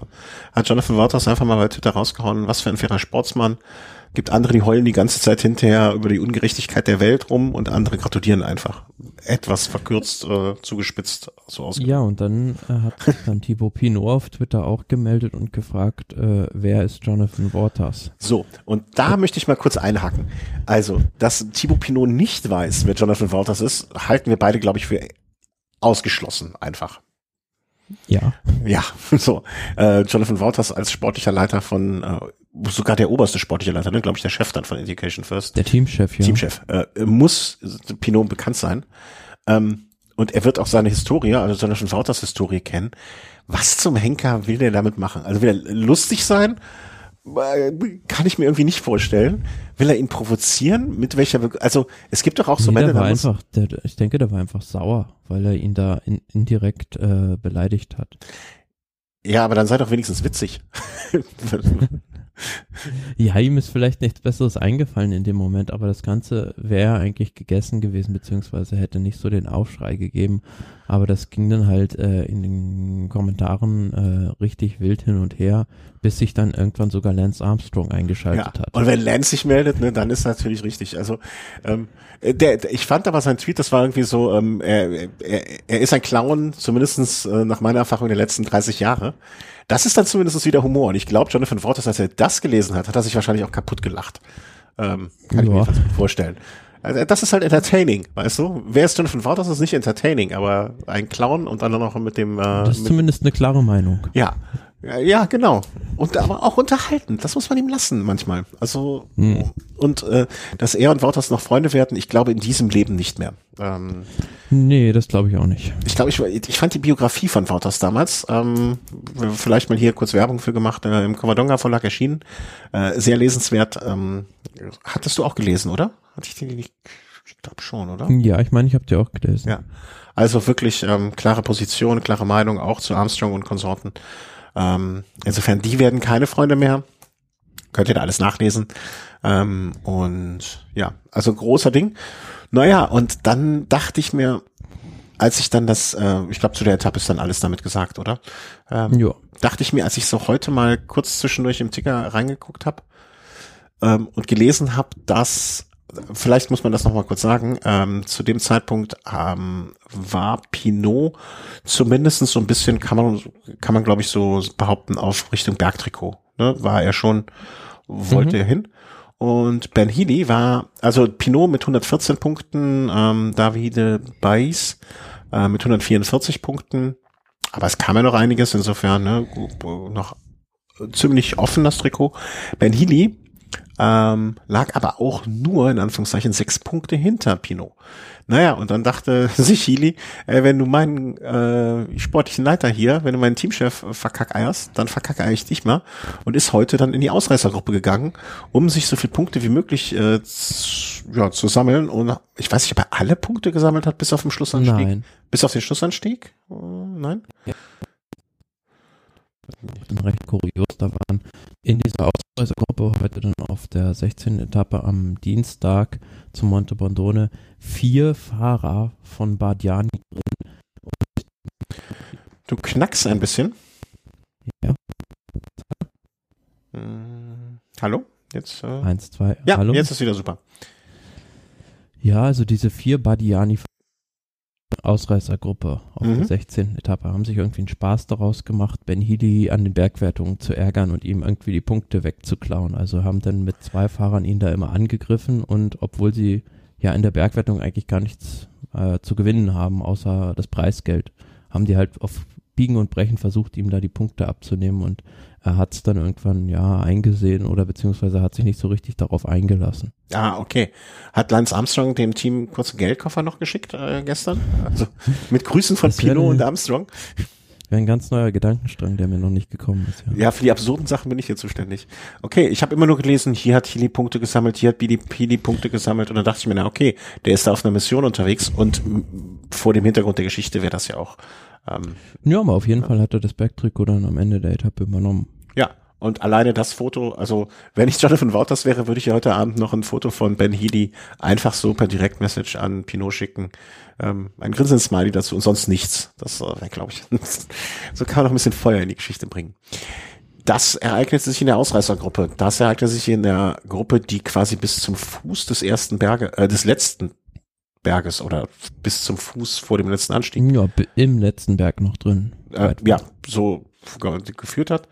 hat Jonathan Wouters einfach mal bei Twitter rausgehauen, was für ein fairer Sportsmann, gibt andere, die heulen die ganze Zeit hinterher über die Ungerechtigkeit der Welt rum und andere gratulieren einfach. Etwas verkürzt, äh, zugespitzt, so aus. Ja, und dann äh, hat dann Thibaut Pinot auf Twitter auch gemeldet und gefragt, äh, wer ist Jonathan Waters? So, und da ja. möchte ich mal kurz einhaken. Also, dass Thibaut Pinot nicht weiß, wer Jonathan Waters ist, halten wir beide, glaube ich, für ausgeschlossen einfach. Ja. Ja, <laughs> so. Äh, Jonathan Wouters als sportlicher Leiter von, äh, sogar der oberste sportliche Leiter, ne, glaube ich, der Chef dann von Education First. Der Teamchef, ja. Teamchef. Äh, muss Pinot bekannt sein. Ähm, und er wird auch seine Historie, also Jonathan Wouters Historie kennen. Was zum Henker will der damit machen? Also will er lustig sein? äh, kann ich mir irgendwie nicht vorstellen. Will er ihn provozieren? Mit welcher, Be also es gibt doch auch so nee, Männer, der war einfach, der, ich denke, der war einfach sauer, weil er ihn da in, indirekt äh, beleidigt hat. ja, aber dann sei doch wenigstens witzig. <laughs> Ja, ihm ist vielleicht nichts Besseres eingefallen in dem Moment, aber das Ganze wäre eigentlich gegessen gewesen, beziehungsweise hätte nicht so den Aufschrei gegeben. Aber das ging dann halt äh, in den Kommentaren äh, richtig wild hin und her, bis sich dann irgendwann sogar Lance Armstrong ja. eingeschaltet hat. Und wenn Lance sich meldet, ne, dann ist natürlich richtig. Also ähm, der, der, ich fand aber sein Tweet, das war irgendwie so, ähm, er, er, er ist ein Clown, zumindestens äh, nach meiner Erfahrung der letzten 30 Jahre. Das ist dann zumindest wieder Humor. Und ich glaube, Jonathan Waters, als er das gelesen hat, hat er sich wahrscheinlich auch kaputt gelacht. Ähm, kann ich mir Ja. gut vorstellen. Also das ist halt entertaining, weißt du? Wer ist Jonathan Waters, ist nicht entertaining, aber ein Clown und dann noch mit dem äh, Das ist zumindest eine klare Meinung. ja. Ja, ja, genau. Und aber auch unterhalten. Das muss man ihm lassen manchmal. Also Hm. und äh, dass er und Wouters noch Freunde werden, ich glaube in diesem Leben nicht mehr. Ähm, Nee, das glaube ich auch nicht. ich glaube, ich, ich fand die Biografie von Wouters damals, ähm, vielleicht mal hier kurz Werbung für gemacht, äh, im Commandonga Verlag erschienen, äh, sehr lesenswert. Ähm, hattest du auch gelesen, oder? Hatte ich die nicht? Ich glaube schon, oder? Ja, ich meine, ich habe die auch gelesen. Ja. Also wirklich ähm, klare Position, klare Meinung auch zu Armstrong und Konsorten. Ähm, insofern, die werden keine Freunde mehr. Könnt ihr da alles nachlesen. Ähm, und ja, also großer Ding. Naja, und dann dachte ich mir, als ich dann das, äh, ich glaube, zu der Etappe ist dann alles damit gesagt, oder? Ähm, Ja. dachte ich mir, als ich so heute mal kurz zwischendurch im Ticker reingeguckt habe ähm, und gelesen habe, dass vielleicht muss man das noch mal kurz sagen. Ähm, zu dem Zeitpunkt ähm, war Pinot zumindest so ein bisschen kann man kann man glaube ich so behaupten auf Richtung Bergtrikot. Ne? War er schon wollte Mhm. er hin. Und Ben Healy war, also Pinot mit 114 Punkten, ähm, Davide Bais äh, mit 144 Punkten. Aber es kam ja noch einiges, insofern ne, noch ziemlich offen das Trikot. Ben Healy ähm, lag aber auch nur in Anführungszeichen sechs Punkte hinter Pinot. Naja, und dann dachte <laughs> sich Healy, äh, wenn du meinen äh, sportlichen Leiter hier, wenn du meinen Teamchef äh, verkackeierst, dann verkacke ich dich mal und ist heute dann in die Ausreißergruppe gegangen, um sich so viele Punkte wie möglich äh, ja, zu sammeln. Und ich weiß nicht, ob er alle Punkte gesammelt hat bis auf den Schlussanstieg. Nein. Bis auf den Schlussanstieg? Äh, nein? dann recht kurios. Da waren in dieser Ausreißergruppe heute dann auf der 16. Etappe am Dienstag zu Monte Bondone vier Fahrer von Bardiani drin. Du knackst ein bisschen. Ja, Hm, hallo? Jetzt? Äh, eins, zwei, ja, hallo. jetzt ist wieder super. Ja, also diese vier Bardiani Ausreißergruppe auf Mhm. der 16. Etappe haben sich irgendwie einen Spaß daraus gemacht, Ben Healy an den Bergwertungen zu ärgern und ihm irgendwie die Punkte wegzuklauen. Also haben dann mit zwei Fahrern ihn da immer angegriffen und obwohl sie ja in der Bergwertung eigentlich gar nichts äh, zu gewinnen haben, außer das Preisgeld, haben die halt auf Biegen und Brechen versucht, ihm da die Punkte abzunehmen und er hat es dann irgendwann ja eingesehen oder beziehungsweise hat sich nicht so richtig darauf eingelassen. Ah, okay. Hat Lance Armstrong dem Team kurze Geldkoffer noch geschickt äh, gestern? Also mit Grüßen von Pino eine- und Armstrong. Wäre ein ganz neuer Gedankenstrang, der mir noch nicht gekommen ist. Ja. Ja, für die absurden Sachen bin ich hier zuständig. Okay, ich habe immer nur gelesen, hier hat Healy Punkte gesammelt, hier hat Billy Healy Punkte gesammelt und dann dachte ich mir, na okay, der ist da auf einer Mission unterwegs und vor dem Hintergrund der Geschichte wäre das ja auch. Ähm, Ja, aber auf jeden Fall hat er das Bergtrikot dann am Ende der Etappe übernommen. Ja, und alleine das Foto, also wenn ich Jonathan Wouters wäre, würde ich ja heute Abend noch ein Foto von Ben Healy einfach so per Direktmessage an Pinot schicken. Ähm, ein Grinsen-Smiley dazu und sonst nichts. Das äh, wäre, glaube ich, <laughs> so kann man noch ein bisschen Feuer in die Geschichte bringen. Das ereignete sich in der Ausreißergruppe. Das ereignete sich in der Gruppe, die quasi bis zum Fuß des ersten Berge, äh, des letzten Berges oder bis zum Fuß vor dem letzten Anstieg Ja, im letzten Berg noch drin. äh, ja, so ge- geführt hat.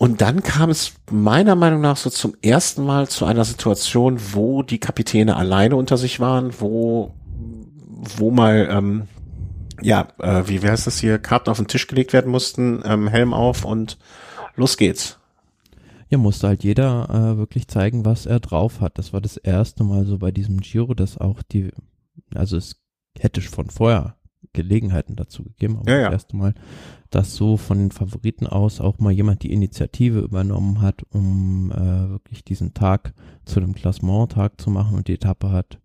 Und dann kam es meiner Meinung nach so zum ersten Mal zu einer Situation, wo die Kapitäne alleine unter sich waren, wo, wo mal, ähm, ja, äh, wie heißt das hier, Karten auf den Tisch gelegt werden mussten, ähm, Helm auf und los geht's. Ja, musste halt jeder äh, wirklich zeigen, was er drauf hat. Das war das erste Mal so bei diesem Giro, dass auch die, also es hätte von vorher Gelegenheiten dazu gegeben, aber Ja, ja. das erste Mal, dass so von den Favoriten aus auch mal jemand die Initiative übernommen hat, um äh, wirklich diesen Tag zu einem Klassement-Tag zu machen und die Etappe hat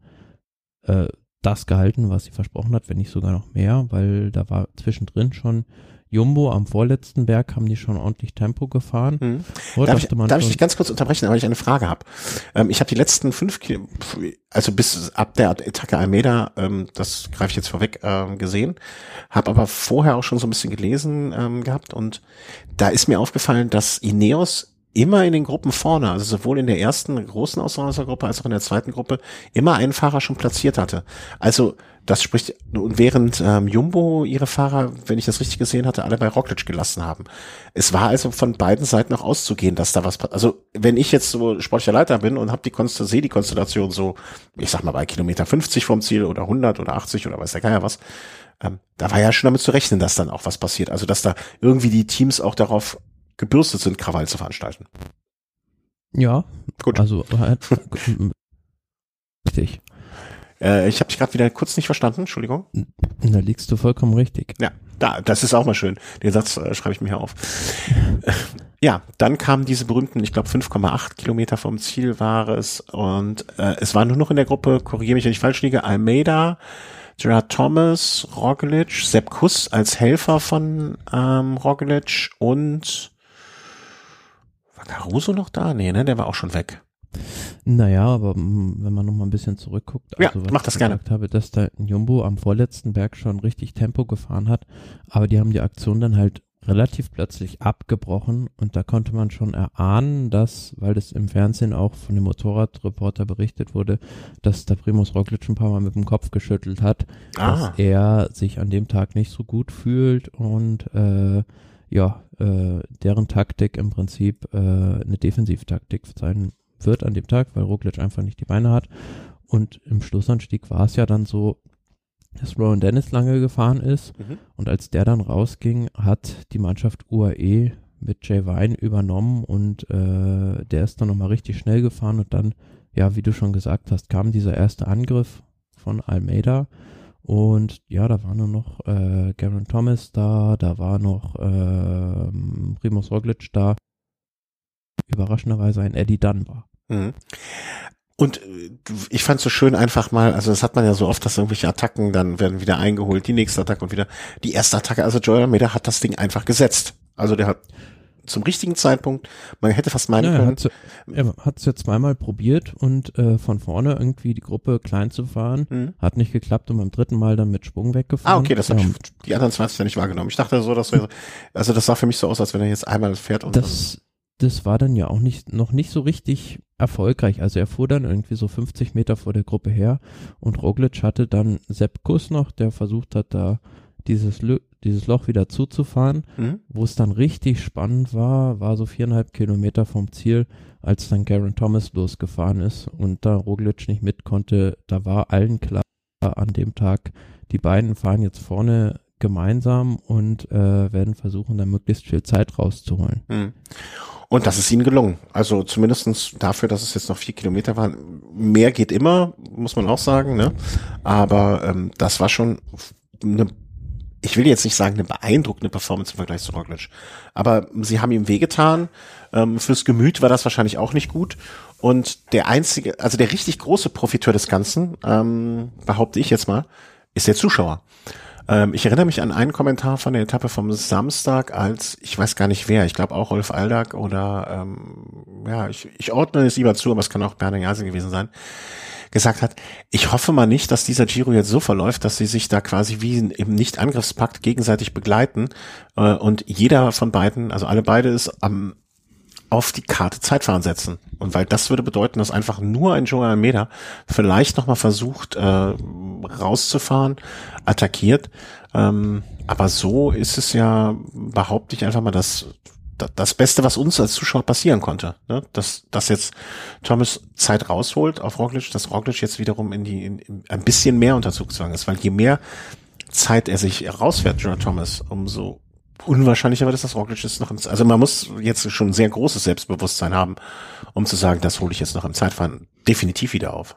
äh, das gehalten, was sie versprochen hat, wenn nicht sogar noch mehr, weil da war zwischendrin schon Jumbo am vorletzten Berg haben die schon ordentlich Tempo gefahren. Mhm. Dort Darf, ich, darf ich dich ganz kurz unterbrechen, weil ich eine Frage habe? Ähm, ich habe die letzten fünf Kilo, also bis ab der Etappe Almeida, ähm, das greife ich jetzt vorweg, ähm, gesehen, habe aber vorher auch schon so ein bisschen gelesen ähm, gehabt und da ist mir aufgefallen, dass Ineos immer in den Gruppen vorne, also sowohl in der ersten großen Ausreißergruppe als auch in der zweiten Gruppe, immer einen Fahrer schon platziert hatte. Also das spricht, und während ähm, Jumbo ihre Fahrer, wenn ich das richtig gesehen hatte, alle bei Roglic gelassen haben. Es war also von beiden Seiten auch auszugehen, dass da was, also wenn ich jetzt so sportlicher Leiter bin und hab die Konst sehe die Konstellation so, ich sag mal bei Kilometer 50 vom Ziel oder 100 oder 80 oder weiß der Geier was, ähm, da war ja schon damit zu rechnen, dass dann auch was passiert. Also dass da irgendwie die Teams auch darauf gebürstet sind, Krawall zu veranstalten. Ja, Gut. also halt, richtig. Äh, ich habe dich gerade wieder kurz nicht verstanden, Entschuldigung. Da liegst du vollkommen richtig. Ja, da, das ist auch mal schön. Den Satz äh, schreibe ich mir hier auf. ja, dann kamen diese berühmten, ich glaube 5,8 Kilometer vom Ziel war es und äh, es war nur noch in der Gruppe, korrigiere mich, wenn ich falsch liege, Almeida, Gerard Thomas, Roglic, Sepp Kuss als Helfer von ähm, Roglic und Caruso noch da? Nee, ne, der war auch schon weg. Naja, aber wenn man noch mal ein bisschen zurückguckt, Ja, also was mach das ich gerne. gesagt habe, dass da Jumbo am vorletzten Berg schon richtig Tempo gefahren hat, aber die haben die Aktion dann halt relativ plötzlich abgebrochen und da konnte man schon erahnen, dass, weil das im Fernsehen auch von dem Motorradreporter berichtet wurde, dass der Primus Roglic ein paar Mal mit dem Kopf geschüttelt hat, Ah, dass er sich an dem Tag nicht so gut fühlt und äh, ja, äh, deren Taktik im Prinzip äh, eine Defensivtaktik sein wird an dem Tag, weil Roglic einfach nicht die Beine hat. Und im Schlussanstieg war es ja dann so, dass Rowan Dennis lange gefahren ist Mhm. und als der dann rausging, hat die Mannschaft UAE mit Jay Vine übernommen und äh, der ist dann nochmal richtig schnell gefahren und dann, ja, wie du schon gesagt hast, kam dieser erste Angriff von Almeida und ja, da war nur noch äh, Garen Thomas da, da war noch äh, Primus Roglic da, überraschenderweise ein Eddie Dunbar. Mhm. Und äh, ich fand so schön einfach mal, also das hat man ja so oft, dass irgendwelche Attacken dann werden wieder eingeholt, die nächste Attacke und wieder die erste Attacke. Also Joel Almeida hat das Ding einfach gesetzt. Also der hat zum richtigen Zeitpunkt, man hätte fast meinen Ja, er können, er hat es ja zweimal probiert und äh, von vorne irgendwie die Gruppe klein zu fahren. Mhm. Hat nicht geklappt und beim dritten Mal dann mit Schwung weggefahren. Ah, okay, das ja, ich, die anderen 20 ja nicht wahrgenommen. Ich dachte so, dass wir, also das sah für mich so aus, als wenn er jetzt einmal fährt und das, das war dann ja auch nicht, noch nicht so richtig erfolgreich. Also er fuhr dann irgendwie so 50 Meter vor der Gruppe her und Roglic hatte dann Sepp Kuss noch, der versucht hat, da dieses, Lü dieses Loch wieder zuzufahren. mhm. Wo es dann richtig spannend war, war so viereinhalb Kilometer vom Ziel, als dann Garen Thomas losgefahren ist und da Roglic nicht mit konnte. Da war allen klar an dem Tag, die beiden fahren jetzt vorne gemeinsam und äh, werden versuchen, da möglichst viel Zeit rauszuholen. Mhm. Und das ist ihnen gelungen. Also zumindestens dafür, dass es jetzt noch vier Kilometer waren. Mehr geht immer, muss man auch sagen. Ne? Aber ähm, das war schon eine, ich will jetzt nicht sagen eine beeindruckende Performance im Vergleich zu Roglic. Aber sie haben ihm wehgetan. Ähm, fürs Gemüt war das wahrscheinlich auch nicht gut. Und der einzige, also der richtig große Profiteur des Ganzen, ähm, behaupte ich jetzt mal, ist der Zuschauer. Ähm, ich erinnere mich an einen Kommentar von der Etappe vom Samstag, als ich weiß gar nicht wer, ich glaube auch Rolf Aldag oder ähm, ja, ich, ich ordne es lieber zu, aber es kann auch Bernhard Jase gewesen sein, gesagt hat, ich hoffe mal nicht, dass dieser Giro jetzt so verläuft, dass sie sich da quasi wie im Nicht-Angriffspakt gegenseitig begleiten äh, und jeder von beiden, also alle beide ist am auf die Karte Zeitfahren setzen. Und weil das würde bedeuten, dass einfach nur ein Joel Almeida vielleicht nochmal versucht, äh, rauszufahren, attackiert. Ähm, aber so ist es ja, behaupte ich einfach mal, dass da- das Beste, was uns als Zuschauer passieren konnte, ne? dass, dass jetzt Thomas Zeit rausholt auf Roglic, dass Roglic jetzt wiederum in die in, in ein bisschen mehr unter Zugzwang ist, weil je mehr Zeit er sich rausfährt, Jonah Thomas, umso unwahrscheinlicher wird es, dass Roglic jetzt noch im, also man muss jetzt schon ein sehr großes Selbstbewusstsein haben, um zu sagen, das hole ich jetzt noch im Zeitfahren definitiv wieder auf.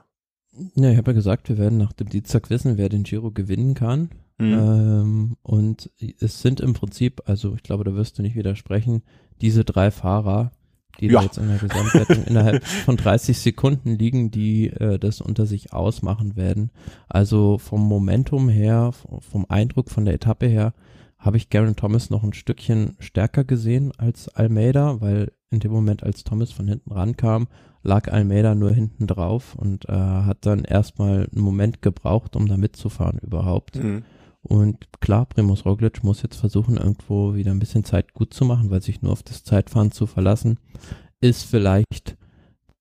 Ja, ich habe ja gesagt, wir werden nach dem Dienstag wissen, wer den Giro gewinnen kann. Mhm. Ähm, und es sind im Prinzip, also ich glaube, da wirst du nicht widersprechen, diese drei Fahrer, die ja. jetzt in der Gesamtwertung <laughs> innerhalb von 30 Sekunden liegen, die äh, das unter sich ausmachen werden. Also vom Momentum her, vom Eindruck von der Etappe her, habe ich Garen Thomas noch ein Stückchen stärker gesehen als Almeida, weil in dem Moment, als Thomas von hinten rankam, lag Almeida nur hinten drauf und äh, hat dann erstmal einen Moment gebraucht, um da mitzufahren überhaupt. Mhm. Und klar, Primus Roglic muss jetzt versuchen, irgendwo wieder ein bisschen Zeit gut zu machen, weil sich nur auf das Zeitfahren zu verlassen, ist vielleicht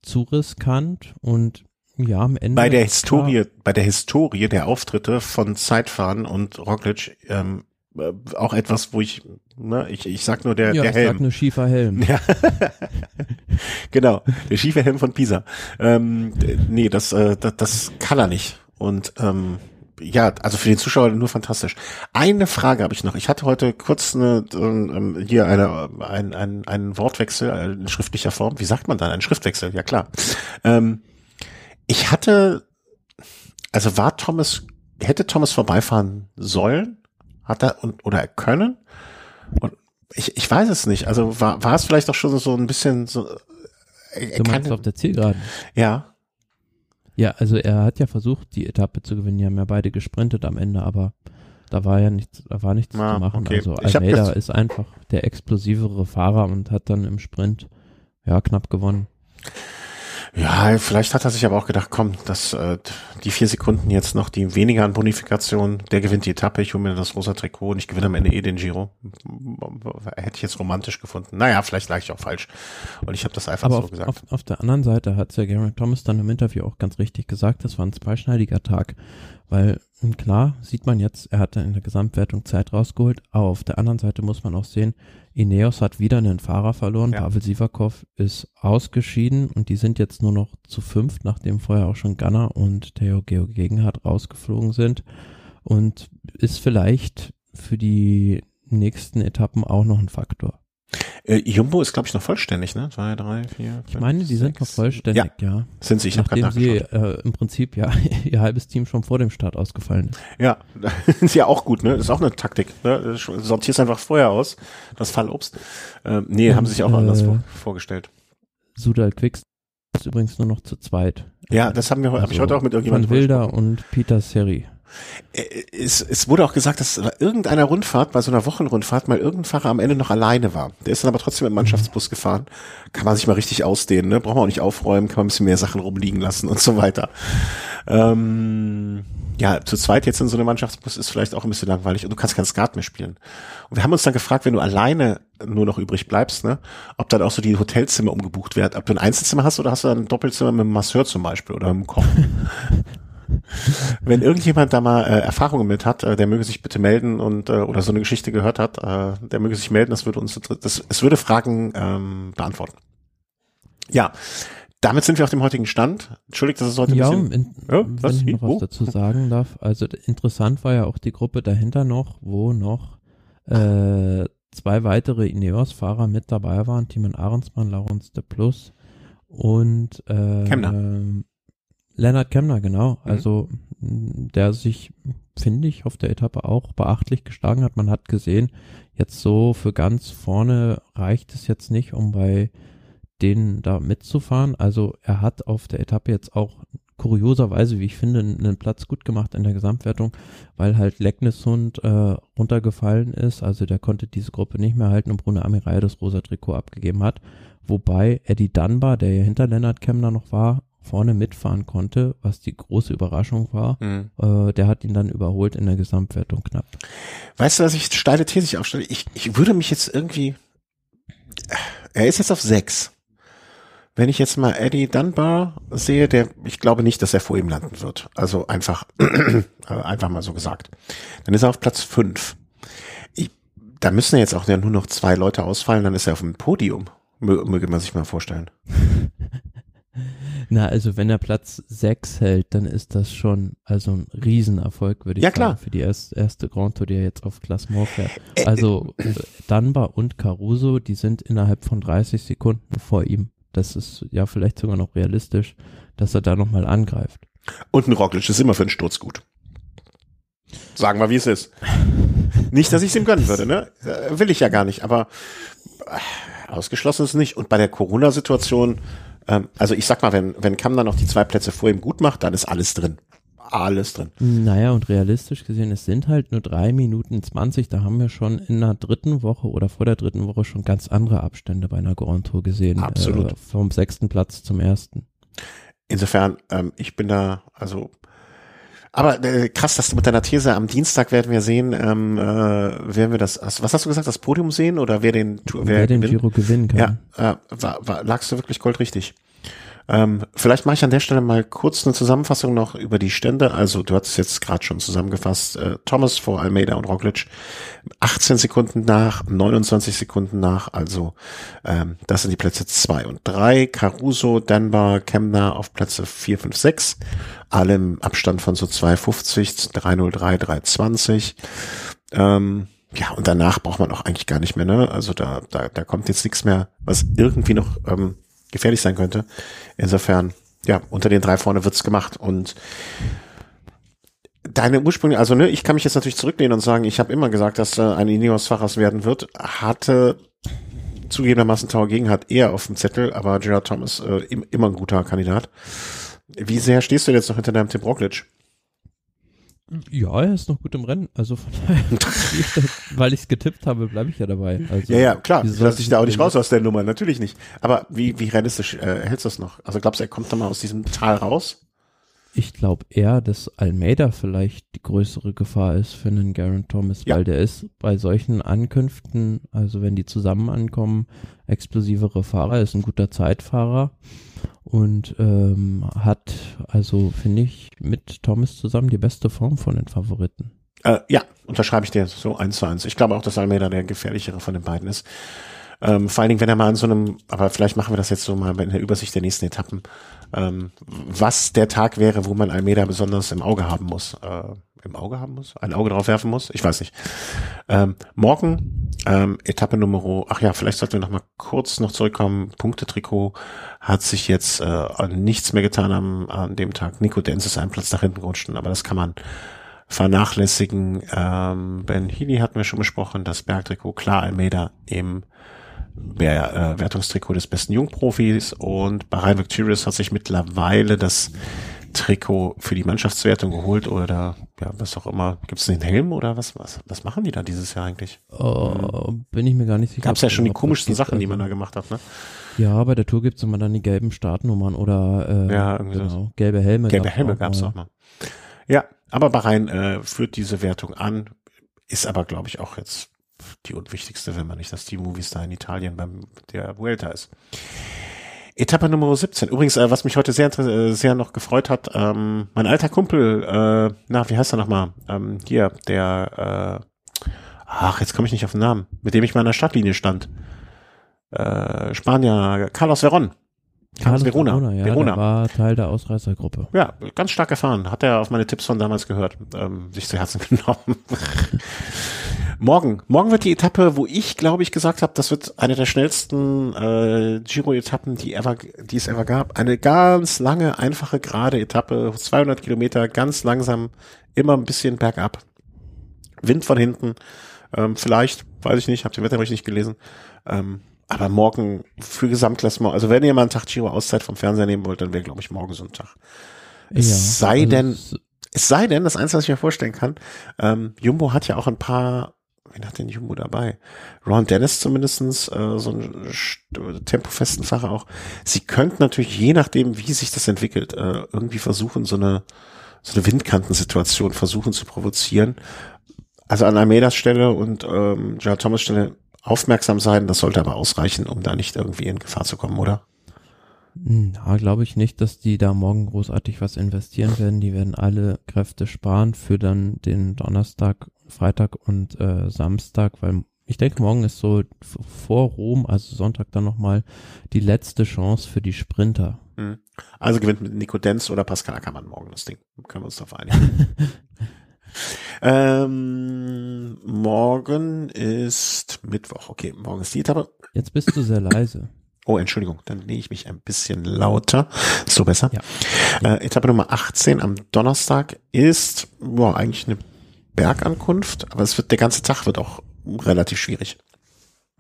zu riskant und ja, am Ende. Bei der Historie, klar, bei der Historie der Auftritte von Zeitfahren und Roglic ähm, äh, auch etwas, wo ich, ne, ich, ich sag nur der, ja, der Helm. Ich sag nur schiefer Helm. <laughs> Ja. genau, der schiefe Helm von Pisa. Ähm, nee, das, äh, das, das kann er nicht. Und ähm, ja, also für den Zuschauer nur fantastisch. Eine Frage habe ich noch. Ich hatte heute kurz eine, ähm, hier eine, ein, ein, einen Wortwechsel in schriftlicher Form. Wie sagt man dann? Ein Schriftwechsel, ja klar. Ähm, ich hatte, also war Thomas, hätte Thomas vorbeifahren sollen? Hat er und, oder können? Und ich, ich weiß es nicht. Also war, war es vielleicht auch schon so ein bisschen so. Äh, du meinst auf der Zielgeraden? Ja. Ja, also er hat ja versucht, die Etappe zu gewinnen. Die haben ja beide gesprintet am Ende, aber da war ja nichts, da war nichts ah, zu machen. Okay. Also Almeida ist einfach der explosivere Fahrer und hat dann im Sprint ja knapp gewonnen. Ja, vielleicht hat er sich aber auch gedacht, komm, das, äh, die vier Sekunden jetzt noch, die weniger an Bonifikation, der gewinnt die Etappe, ich hole mir das rosa Trikot und ich gewinne am Ende eh den Giro. Hätte ich jetzt romantisch gefunden. Naja, vielleicht lag ich auch falsch. Und ich habe das einfach aber so auf, gesagt. Auf, auf der anderen Seite hat ja Gary Thomas dann im Interview auch ganz richtig gesagt, das war ein zweischneidiger Tag. Weil hm, klar sieht man jetzt, er hat in der Gesamtwertung Zeit rausgeholt, aber auf der anderen Seite muss man auch sehen, Ineos hat wieder einen Fahrer verloren. Ja. Pavel Sivakov ist ausgeschieden und die sind jetzt nur noch zu fünft, nachdem vorher auch schon Gunner und Theo Gegenhardt rausgeflogen sind. Und ist vielleicht für die nächsten Etappen auch noch ein Faktor. Äh, Jumbo ist, glaube ich, noch vollständig, ne? Zwei, drei, vier. Fünf, ich meine, die sind noch vollständig, ja. ja. Sind sie, ich habe gerade sie äh, im Prinzip ja <laughs> ihr halbes Team schon vor dem Start ausgefallen ist. Ja, <laughs> ist ja auch gut, ne? Ist auch eine Taktik. Ne? Sortierst einfach vorher aus, das Fallobst. Äh, nee, Und, haben sie sich auch äh, anders vor, vorgestellt. Sudal Quicks ist übrigens nur noch zu zweit. Ja, das haben wir, also, habe ich heute auch mit irgendjemandem Van Wilder und Peter Seri. Äh, es, es wurde auch gesagt, dass bei irgendeiner Rundfahrt, bei so einer Wochenrundfahrt, mal irgendein Fahrer am Ende noch alleine war. Der ist dann aber trotzdem mit dem Mannschaftsbus gefahren. Kann man sich mal richtig ausdehnen, ne? Braucht man auch nicht aufräumen, kann man ein bisschen mehr Sachen rumliegen lassen und so weiter. Ähm, ja, zu zweit jetzt in so einem Mannschaftsbus ist vielleicht auch ein bisschen langweilig und du kannst kein Skat mehr spielen. Und wir haben uns dann gefragt, wenn du alleine nur noch übrig bleibst, ne, ob dann auch so die Hotelzimmer umgebucht werden, ob du ein Einzelzimmer hast oder hast du dann ein Doppelzimmer mit einem Masseur zum Beispiel oder einem Koch. <laughs> Wenn irgendjemand da mal äh, Erfahrungen mit hat, äh, der möge sich bitte melden und äh, oder so eine Geschichte gehört hat, äh, der möge sich melden. Das würde uns, das, es würde Fragen ähm, beantworten. Ja, damit sind wir auf dem heutigen Stand. Entschuldigt, dass es heute ja, ein bisschen... In, ja, was, wenn ich noch was oh. dazu sagen darf. Also interessant war ja auch die Gruppe dahinter noch, wo noch äh, zwei weitere Ineos-Fahrer mit dabei waren. Timon Ahrensmann, Laurens de Plus und äh, Kemner. Lennart Kemner, genau. Mhm. Also der sich, finde ich, auf der Etappe auch beachtlich geschlagen hat. Man hat gesehen, jetzt so für ganz vorne reicht es jetzt nicht, um bei denen da mitzufahren. Also er hat auf der Etappe jetzt auch kurioserweise, wie ich finde, einen Platz gut gemacht in der Gesamtwertung, weil halt Leckneshund äh, runtergefallen ist. Also der konnte diese Gruppe nicht mehr halten und Bruno Amirai das rosa Trikot abgegeben hat. Wobei Eddie Dunbar, der ja hinter Lennart Kemner noch war, vorne mitfahren konnte, was die große Überraschung war. Mhm. Äh, der hat ihn dann überholt in der Gesamtwertung knapp. Weißt du, was ich steile These aufstelle? Ich, ich würde mich jetzt irgendwie, er ist jetzt auf sechs. Wenn ich jetzt mal Eddie Dunbar sehe, der, ich glaube nicht, dass er vor ihm landen wird. Also einfach, <clears throat> einfach mal so gesagt. Dann ist er auf Platz fünf. Ich, da müssen ja jetzt auch nur noch zwei Leute ausfallen, dann ist er auf dem Podium. Möge man sich mal vorstellen. <laughs> Na, also wenn er Platz 6 hält, dann ist das schon also ein Riesenerfolg, würde ich ja, sagen, klar. für die erste, erste Grand Tour, die er jetzt auf Klassement fährt. Also äh, Dunbar und Caruso, die sind innerhalb von 30 Sekunden vor ihm. Das ist ja vielleicht sogar noch realistisch, dass er da nochmal angreift. Und ein Roglic ist immer für einen Sturz gut. Sagen wir, wie es ist. Nicht, dass ich es ihm gönnen würde, ne? Äh, will ich ja gar nicht, aber äh, ausgeschlossen ist nicht. Und bei der Corona-Situation, ähm, also ich sag mal, wenn, wenn Kam dann noch die zwei Plätze vor ihm gut macht, dann ist alles drin. Alles drin. Naja, und realistisch gesehen, es sind halt nur drei Minuten zwanzig. Da haben wir schon in der dritten Woche oder vor der dritten Woche schon ganz andere Abstände bei einer Grand Tour gesehen. Absolut. Äh, vom sechsten Platz zum ersten. Insofern, ähm, ich bin da, also aber äh, krass, dass du mit deiner These am Dienstag werden wir sehen, ähm, äh, werden wir das, was hast du gesagt, das Podium sehen oder wer den wer, wer den Giro gewinnen kann. Ja, äh, war, war, lagst du wirklich goldrichtig. Ähm, vielleicht mache ich an der Stelle mal kurz eine Zusammenfassung noch über die Stände. Also du hattest jetzt gerade schon zusammengefasst. Äh, Thomas vor Almeida und Roglic 18 Sekunden nach, 29 Sekunden nach. Also ähm, das sind die Plätze zwei und drei. Caruso, Dunbar, Kemner auf Plätze vier, fünf, sechs. Alle im Abstand von so 2,50, 3,03, 3,20. Ähm, ja, und danach braucht man auch eigentlich gar nicht mehr, ne? Also da, da, da kommt jetzt nichts mehr, was irgendwie noch ähm, gefährlich sein könnte. Insofern, ja, unter den drei vorne wird's gemacht und deine Ursprünge, also ne, ich kann mich jetzt natürlich zurücklehnen und sagen, ich habe immer gesagt, dass äh, ein Ineos-Fahrers werden wird, hatte zugegebenermaßen Tower gegen hat eher auf dem Zettel, aber Gerard Thomas äh, immer ein guter Kandidat. Wie sehr stehst du jetzt noch hinter deinem Tim Roglic? Ja, er ist noch gut im Rennen. Also von daher, <laughs> weil ich es getippt habe, bleibe ich ja dabei. Also, ja, ja, klar. Ich lasse dich da auch nicht raus aus der Nummer, natürlich nicht. Aber wie, wie realistisch äh, hältst du das noch? Also glaubst du, er kommt da mal aus diesem Tal raus? Ich glaube eher, dass Almeida vielleicht die größere Gefahr ist für einen Garen Thomas, ja. weil der ist bei solchen Ankünften, also wenn die zusammen ankommen, explosivere Fahrer, ist ein guter Zeitfahrer und ähm, hat also, finde ich, mit Thomas zusammen die beste Form von den Favoriten. Äh, ja, unterschreibe ich dir so eins zu eins. Ich glaube auch, dass Almeida der gefährlichere von den beiden ist. Ähm, vor allen Dingen, wenn er mal an so einem, aber vielleicht machen wir das jetzt so mal in der Übersicht der nächsten Etappen, ähm, was der Tag wäre, wo man Almeida besonders im Auge haben muss. Äh, Im Auge haben muss? Ein Auge drauf werfen muss? Ich weiß nicht. Ähm, morgen, ähm, Etappe Nummer, ach ja, vielleicht sollten wir noch mal kurz noch zurückkommen. Punktetrikot hat sich jetzt äh, nichts mehr getan am, an dem Tag. Nico Denz ist einen Platz nach hinten gerutscht, aber das kann man vernachlässigen. Ähm, ben Healy hatten wir schon besprochen, das Bergtrikot, klar, Almeida im Wer, äh, Wertungstrikot des besten Jungprofis und Bahrain Victorious hat sich mittlerweile das Trikot für die Mannschaftswertung geholt oder ja, was auch immer. Gibt es den Helm oder was, was, was machen die da dieses Jahr eigentlich? Oh, bin ich mir gar nicht sicher. Gab es ja schon die komischsten Sachen, die man da gemacht hat, ne? Ja, bei der Tour gibt es immer dann die gelben Startnummern oder äh, ja, genau, so. gelbe Helme. Gelbe Helme gab es auch mal. Ja, aber Bahrain äh, führt diese Wertung an, ist aber, glaube ich, auch jetzt die unwichtigste, wenn man nicht das Team Movies da in Italien beim der Vuelta ist. Etappe Nummer 17. Übrigens, äh, was mich heute sehr, äh, sehr noch gefreut hat, ähm, mein alter Kumpel, äh, na, wie heißt er nochmal? Ähm, hier, der, äh, ach, jetzt komme ich nicht auf den Namen, mit dem ich mal an der Stadtlinie stand. Äh, Spanier, Carlos Veron. Carlos Verona. Verona, ja, Verona. war Teil der Ausreißergruppe. Ja, ganz stark erfahren. Hat er auf meine Tipps von damals gehört, ähm, sich zu Herzen <laughs> genommen. Morgen. Morgen wird die Etappe, wo ich, glaube ich, gesagt habe, das wird eine der schnellsten äh, Giro-Etappen, die, ever, die es ever gab. Eine ganz lange, einfache, gerade Etappe, 200 Kilometer, ganz langsam, immer ein bisschen bergab. Wind von hinten, ähm, vielleicht, weiß ich nicht, habe den Wetterbericht nicht gelesen. Ähm, aber morgen für Gesamtklassement, also wenn ihr mal einen Tag Giro Auszeit vom Fernseher nehmen wollt, dann wäre, glaube ich, morgen so ein Tag. Es ja, sei also denn, es sei denn, das Einzige, was ich mir vorstellen kann, ähm, Jumbo hat ja auch ein paar wen hat denn Jumbo dabei? Ron Dennis zumindestens äh, so einen tempofesten Fahrer auch. Sie könnten natürlich, je nachdem, wie sich das entwickelt, äh, irgendwie versuchen, so eine, so eine Windkantensituation versuchen zu provozieren. Also an Almeidas Stelle und ähm, Gerard Thomas Stelle aufmerksam sein, das sollte aber ausreichen, um da nicht irgendwie in Gefahr zu kommen, oder? Na, glaube ich nicht, dass die da morgen großartig was investieren werden. Die werden alle Kräfte sparen für dann den Donnerstag Freitag und äh, Samstag, weil ich denke, morgen ist so vor Rom, also Sonntag dann nochmal die letzte Chance für die Sprinter. Hm. Also gewinnt mit Nico Denz oder Pascal Ackermann morgen das Ding. Können wir uns darauf einigen. <laughs> ähm, morgen ist Mittwoch. Okay, morgen ist die Etappe. Jetzt bist du sehr leise. Oh, Entschuldigung, dann lege ich mich ein bisschen lauter. So besser. Ja. Äh, Etappe Nummer 18 am Donnerstag ist boah, eigentlich eine Bergankunft, aber es wird der ganze Tag wird auch relativ schwierig.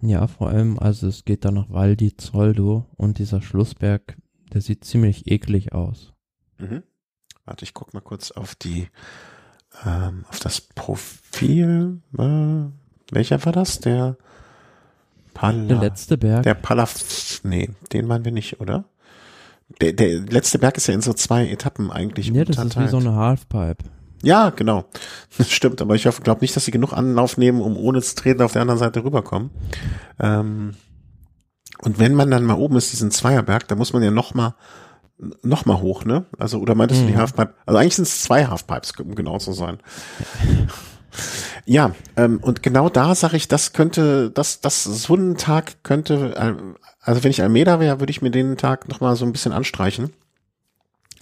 Ja, vor allem, also es geht dann nach Val di Zoldo und dieser Schlussberg, der sieht ziemlich eklig aus. Mhm. Warte, ich guck mal kurz auf die, ähm, auf das Profil. Äh, welcher war das? Der Pala, Der letzte Berg. Der Palaf, nee, den meinen wir nicht, oder? Der, der letzte Berg ist ja in so zwei Etappen eigentlich. Ja, das ist wie so eine Halfpipe. Ja, genau. <laughs> Das stimmt, aber ich glaube nicht, dass sie genug Anlauf nehmen, um ohne zu treten auf der anderen Seite rüberkommen. Ähm, und wenn man dann mal oben ist, diesen Zweierberg, da muss man ja noch mal noch mal hoch, ne? Also oder meintest mhm. du die mhm. Halfpipe? Also eigentlich sind es zwei Halfpipes, um genau zu sein. <laughs> ja, ähm, und genau da sage ich, das könnte, das, das so ein Tag könnte, äh, also wenn ich Almeida wäre, würde ich mir den Tag noch mal so ein bisschen anstreichen.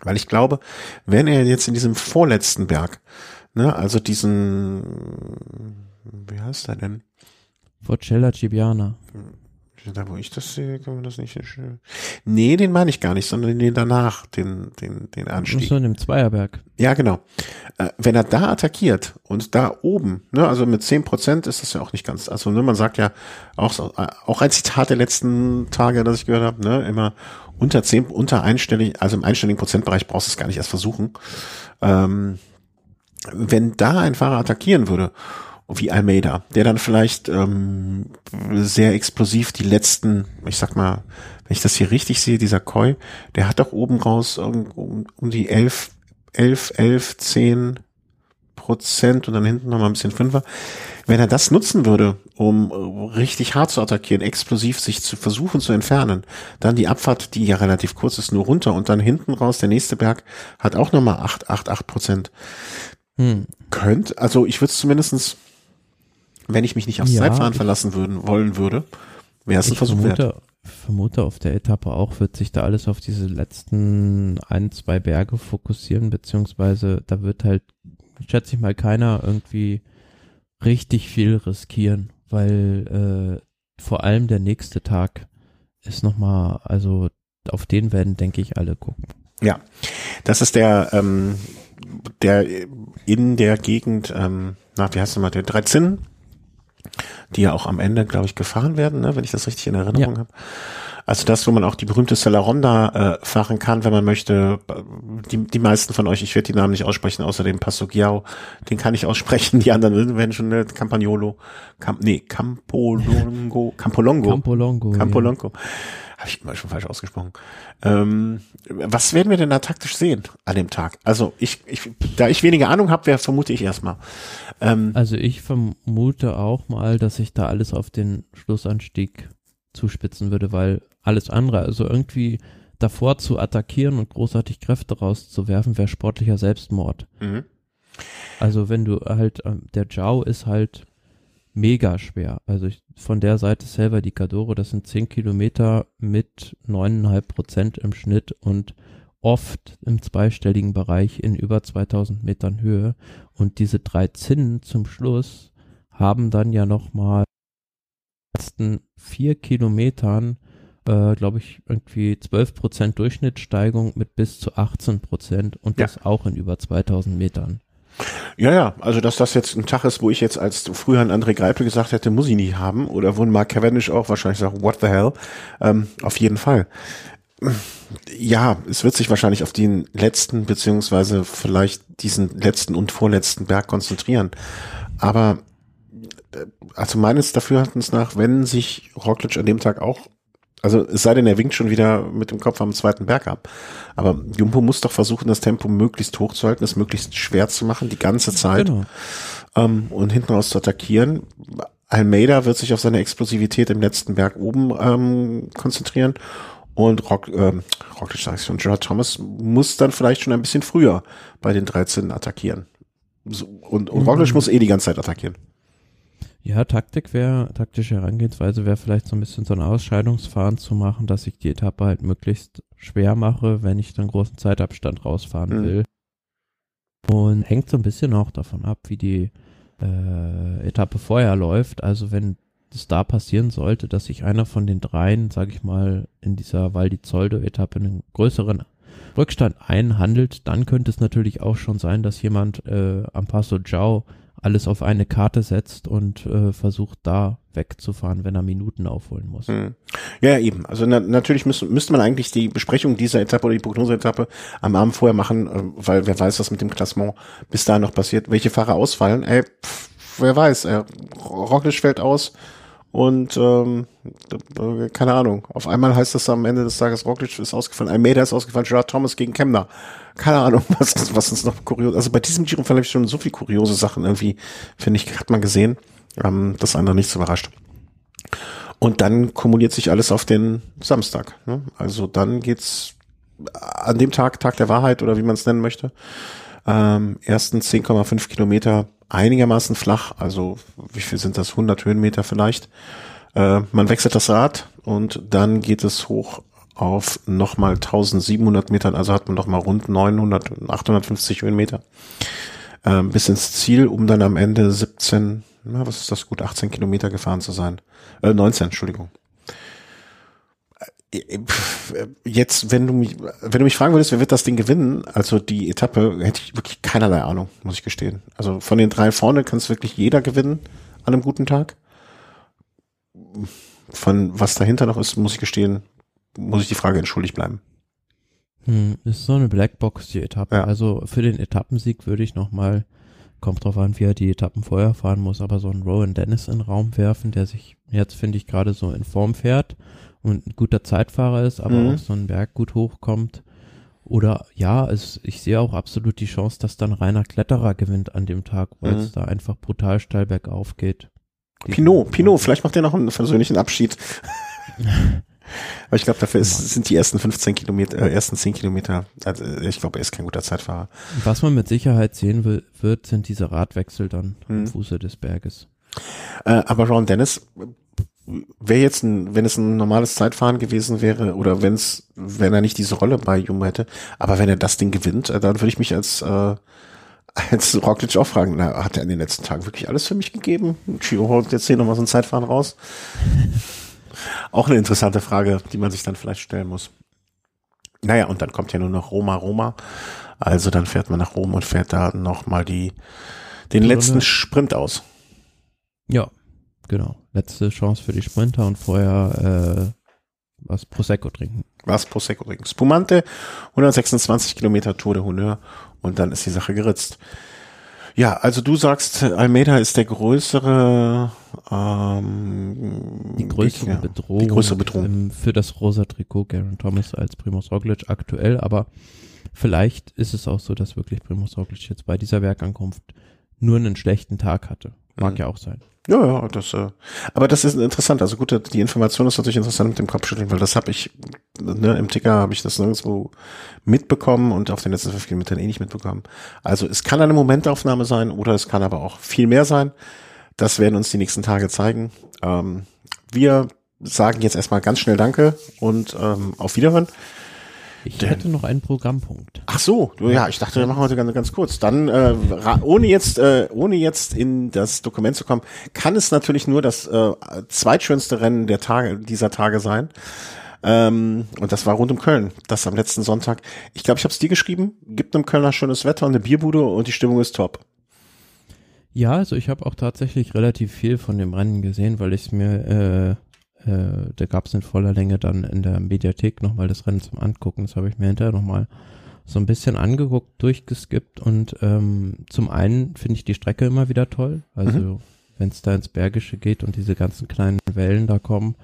Weil ich glaube, wenn er jetzt in diesem vorletzten Berg, ne, also diesen, wie heißt er denn? Forcella Cibiana. Da, wo ich das sehe, kann man das nicht. Nee, den meine ich gar nicht, sondern den danach, den, den, den Anstieg. So in dem Zweierberg. Ja, genau. Äh, wenn er da attackiert und da oben, ne, also mit zehn Prozent ist das ja auch nicht ganz, also ne, man sagt ja auch, äh, auch ein Zitat der letzten Tage, das ich gehört habe, ne, immer unter zehn, unter einstellig, also im einstelligen Prozentbereich brauchst du es gar nicht erst versuchen. Ähm, wenn da ein Fahrer attackieren würde, wie Almeida, der dann vielleicht ähm, sehr explosiv die letzten, ich sag mal, wenn ich das hier richtig sehe, dieser Koi, der hat doch oben raus um, um die elf, elf, elf, zehn Prozent und dann hinten noch mal ein bisschen Fünfer. Wenn er das nutzen würde, um äh, richtig hart zu attackieren, explosiv sich zu versuchen zu entfernen, dann die Abfahrt, die ja relativ kurz ist, nur runter und dann hinten raus, der nächste Berg hat auch nochmal 8, 8, 8 Prozent. Hm. Könnt, also ich würde es zumindestens, wenn ich mich nicht aufs ja, Zeitfahren verlassen würden, wollen würde, wäre es ein Versuch vermute, wert. vermute, auf der Etappe auch wird sich da alles auf diese letzten ein, zwei Berge fokussieren, beziehungsweise da wird halt, schätze ich mal, keiner irgendwie richtig viel riskieren, weil äh, vor allem der nächste Tag ist nochmal, also auf den werden, denke ich, alle gucken. Ja, das ist der, ähm, der in der Gegend, ähm, na, wie heißt der mal, der 13, die ja auch am Ende, glaube ich, gefahren werden, ne, wenn ich das richtig in Erinnerung ja. habe. Also das, wo man auch die berühmte Celeronda äh, fahren kann, wenn man möchte. Die, die meisten von euch, ich werde die Namen nicht aussprechen, außer dem Passogiao, den kann ich aussprechen. Die anderen werden schon ne, Campagnolo, Cam, nee, Campolongo, Campolongo. Campolongo. Campolongo. Ja. Habe ich immer schon falsch ausgesprochen. Ähm, was werden wir denn da taktisch sehen an dem Tag? Also ich, ich da ich weniger Ahnung habe, wer vermute ich erstmal. Ähm, also ich vermute auch mal, dass sich da alles auf den Schlussanstieg zuspitzen würde, weil alles andere, also irgendwie davor zu attackieren und großartig Kräfte rauszuwerfen, wäre sportlicher Selbstmord. Mhm. Also wenn du halt, ähm, der Jiao ist halt mega schwer. Also ich, von der Seite selber die Cadoro, das sind 10 Kilometer mit 9,5 Prozent im Schnitt und oft im zweistelligen Bereich in über 2000 Metern Höhe. Und diese drei Zinnen zum Schluss haben dann ja nochmal letzten vier Kilometern, äh, glaube ich, irgendwie 12 Prozent Durchschnittssteigung mit bis zu 18 Prozent und ja. das auch in über 2000 Metern. Ja, ja, also dass das jetzt ein Tag ist, wo ich jetzt als früher an André Greipel gesagt hätte, muss ich nicht haben, oder wo ein Mark Cavendish auch wahrscheinlich sagt, what the hell, ähm, auf jeden Fall. Ja, es wird sich wahrscheinlich auf den letzten, beziehungsweise vielleicht diesen letzten und vorletzten Berg konzentrieren. Aber also meines Dafürhaltens nach, wenn sich Roglic an dem Tag auch, also es sei denn, er winkt schon wieder mit dem Kopf am zweiten Berg ab. Aber Jumbo muss doch versuchen, das Tempo möglichst hoch zu halten, es möglichst schwer zu machen, die ganze Zeit. Genau. Ähm, und hinten raus zu attackieren. Almeida wird sich auf seine Explosivität im letzten Berg oben ähm, konzentrieren. Und Rock, ähm, Roglic, sag ich schon, Gerard Thomas muss dann vielleicht schon ein bisschen früher bei den 13 attackieren. So, und, und Roglic mhm. muss eh die ganze Zeit attackieren. Ja, Taktik wäre, taktische Herangehensweise wäre vielleicht so ein bisschen so ein Ausscheidungsfahren zu machen, dass ich die Etappe halt möglichst schwer mache, wenn ich dann großen Zeitabstand rausfahren mhm. will. Und hängt so ein bisschen auch davon ab, wie die äh, Etappe vorher läuft. Also wenn es da passieren sollte, dass sich einer von den dreien, sage ich mal, in dieser Val di Zoldo-Etappe einen größeren Rückstand einhandelt, dann könnte es natürlich auch schon sein, dass jemand äh, am Passo Giao alles auf eine Karte setzt und äh, versucht da wegzufahren, wenn er Minuten aufholen muss. Hm. Ja, eben. Also na, natürlich müsste, müsste man eigentlich die Besprechung dieser Etappe oder die Prognoseetappe am Abend vorher machen, äh, weil wer weiß, was mit dem Klassement bis dahin noch passiert, welche Fahrer ausfallen. Ey, pff, wer weiß, äh, Roglic fällt aus, und ähm, keine Ahnung, auf einmal heißt das am Ende des Tages, Roglic ist ausgefallen, Almeida ist ausgefallen, Gerard Thomas gegen Kemner. Keine Ahnung, <laughs> was, was uns noch kurios. Also bei diesem Giro ich schon so viel kuriose Sachen irgendwie, finde ich, hat man gesehen, ähm, das andere nichts überrascht. Und dann kumuliert sich alles auf den Samstag. Ne? Also dann geht's an dem Tag, Tag der Wahrheit oder wie man es nennen möchte, ähm, ersten 10,5 Kilometer einigermaßen flach, also wie viel sind das? 100 Höhenmeter vielleicht. Äh, man wechselt das Rad und dann geht es hoch auf nochmal 1700 Metern, also hat man nochmal rund 900, 850 Höhenmeter äh, bis ins Ziel, um dann am Ende 17, na, was ist das gut, 18 Kilometer gefahren zu sein. Äh, 19, Entschuldigung. Jetzt, wenn du mich, wenn du mich fragen würdest, wer wird das Ding gewinnen, also die Etappe, hätte ich wirklich keinerlei Ahnung, muss ich gestehen. Also von den drei vorne kann es wirklich jeder gewinnen an einem guten Tag. Von was dahinter noch ist, muss ich gestehen, muss ich die Frage entschuldigt bleiben. Hm, ist so eine Blackbox, die Etappe. Ja. Also für den Etappensieg würde ich nochmal, kommt drauf an, wie er die Etappen vorher fahren muss, aber so einen Rowan Dennis in den Raum werfen, der sich jetzt, finde ich, gerade so in Form fährt und ein guter Zeitfahrer ist, aber mhm. auch so einen Berg gut hochkommt. Oder ja, es, ich sehe auch absolut die Chance, dass dann Rainer Kletterer gewinnt an dem Tag, weil mhm. es da einfach brutal steil bergauf geht. Pinot, Pinot, vielleicht macht er noch einen persönlichen Abschied. Aber ich glaube, dafür ist, sind die ersten 15 Kilometer, äh, ersten 10 Kilometer, also ich glaube, er ist kein guter Zeitfahrer. Was man mit Sicherheit sehen will, wird, sind diese Radwechsel dann hm. am mhm. Fuße des Berges. Äh, aber Ron Dennis wäre jetzt ein, wenn es ein normales Zeitfahren gewesen wäre oder wenn es, wenn er nicht diese Rolle bei Jum hätte, aber wenn er das Ding gewinnt, äh, dann würde ich mich als äh, <laughs> als Roglic auch fragen, na, hat er in den letzten Tagen wirklich alles für mich gegeben? Giro holt jetzt hier nochmal so ein Zeitfahren raus. <laughs> auch eine interessante Frage, die man sich dann vielleicht stellen muss. Naja, und dann kommt ja nur noch Roma, Roma. Also dann fährt man nach Rom und fährt da nochmal die, den letzten Sprint aus. Ja, Genau. Letzte Chance für die Sprinter und vorher äh, was Prosecco trinken. Was Prosecco trinken. Spumante, 126 Kilometer Tour de Honneur und dann ist die Sache geritzt. Ja, also du sagst, Almeida ist der größere ähm, die größere ja, Bedrohung, die größere Bedrohung. für das rosa Trikot Garen Thomas als Primus Roglic aktuell, aber vielleicht ist es auch so, dass wirklich Primus Roglic jetzt bei dieser Werkankunft nur einen schlechten Tag hatte. Mag mhm. ja auch sein. Ja, ja, das, äh, aber das ist interessant. Also gut, die Information ist natürlich interessant mit dem Kopfschütteln, weil das habe ich, ne, im Ticker habe ich das nirgendwo mitbekommen und auf den letzten fünf Kilometern eh nicht mitbekommen. Also es kann eine Momentaufnahme sein oder es kann aber auch viel mehr sein. Das werden uns die nächsten Tage zeigen. Ähm, wir sagen jetzt erstmal ganz schnell Danke und ähm, auf Wiederhören. Ich Denn, hätte noch einen Programmpunkt. Ach so, ja, ich dachte, wir machen heute ganz, ganz kurz. Dann, äh, ohne jetzt, äh, ohne jetzt in das Dokument zu kommen, kann es natürlich nur das äh, zweitschönste Rennen der Tage, dieser Tage sein. Ähm, und das war rund um Köln. Das am letzten Sonntag. Ich glaube, ich habe es dir geschrieben. Gibt einem Kölner schönes Wetter und eine Bierbude und die Stimmung ist top. Ja, also ich habe auch tatsächlich relativ viel von dem Rennen gesehen, weil ich es mir äh, da gab es in voller Länge dann in der Mediathek nochmal das Rennen zum Angucken. Das habe ich mir hinterher nochmal so ein bisschen angeguckt, durchgeskippt und ähm, zum einen finde ich die Strecke immer wieder toll. Also mhm. wenn es da ins Bergische geht und diese ganzen kleinen Wellen da kommen,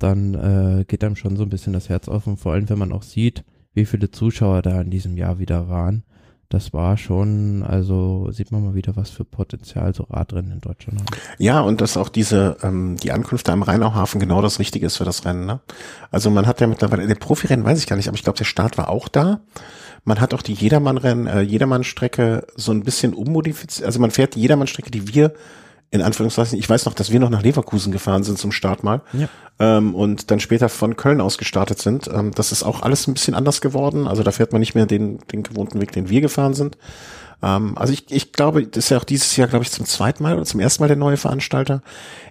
dann äh, geht einem schon so ein bisschen das Herz auf und vor allem, wenn man auch sieht, wie viele Zuschauer da in diesem Jahr wieder waren das war schon, also sieht man mal wieder, was für Potenzial so Radrennen in Deutschland haben. Ja, und dass auch diese, ähm, die Ankunft am Rheinauhafen genau das Richtige ist für das Rennen. Ne? Also man hat ja mittlerweile, der Profirennen weiß ich gar nicht, aber ich glaube, der Start war auch da. Man hat auch die Jedermann-Rennen, äh, Jedermann-Strecke so ein bisschen ummodifiziert. Also man fährt die Jedermann-Strecke, die wir in Anführungszeichen, ich weiß noch, dass wir noch nach Leverkusen gefahren sind zum Start mal ja. ähm, und dann später von Köln aus gestartet sind. Ähm, das ist auch alles ein bisschen anders geworden. Also da fährt man nicht mehr den, den gewohnten Weg, den wir gefahren sind. Ähm, also ich, ich glaube, das ist ja auch dieses Jahr, glaube ich, zum zweiten Mal oder zum ersten Mal der neue Veranstalter.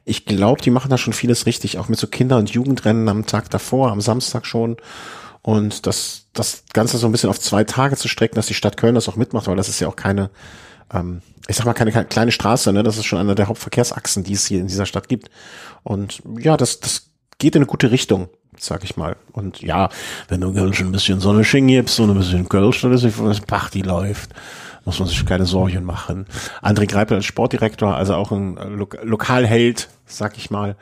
Ich glaube, die machen da schon vieles richtig, auch mit so Kinder- und Jugendrennen am Tag davor, am Samstag schon. Und das, das Ganze so ein bisschen auf zwei Tage zu strecken, dass die Stadt Köln das auch mitmacht, weil das ist ja auch keine, ähm, ich sag mal, keine, keine kleine Straße, ne? Das ist schon einer der Hauptverkehrsachsen, die es hier in dieser Stadt gibt. Und ja, das, das geht in eine gute Richtung, sag ich mal. Und ja, wenn du Kölsch ein bisschen Sonne gibst und ein bisschen Kölsch, dann ist es die läuft muss man sich keine Sorgen machen. André Greipel als Sportdirektor, also auch ein Lo Lokalheld, sag ich mal.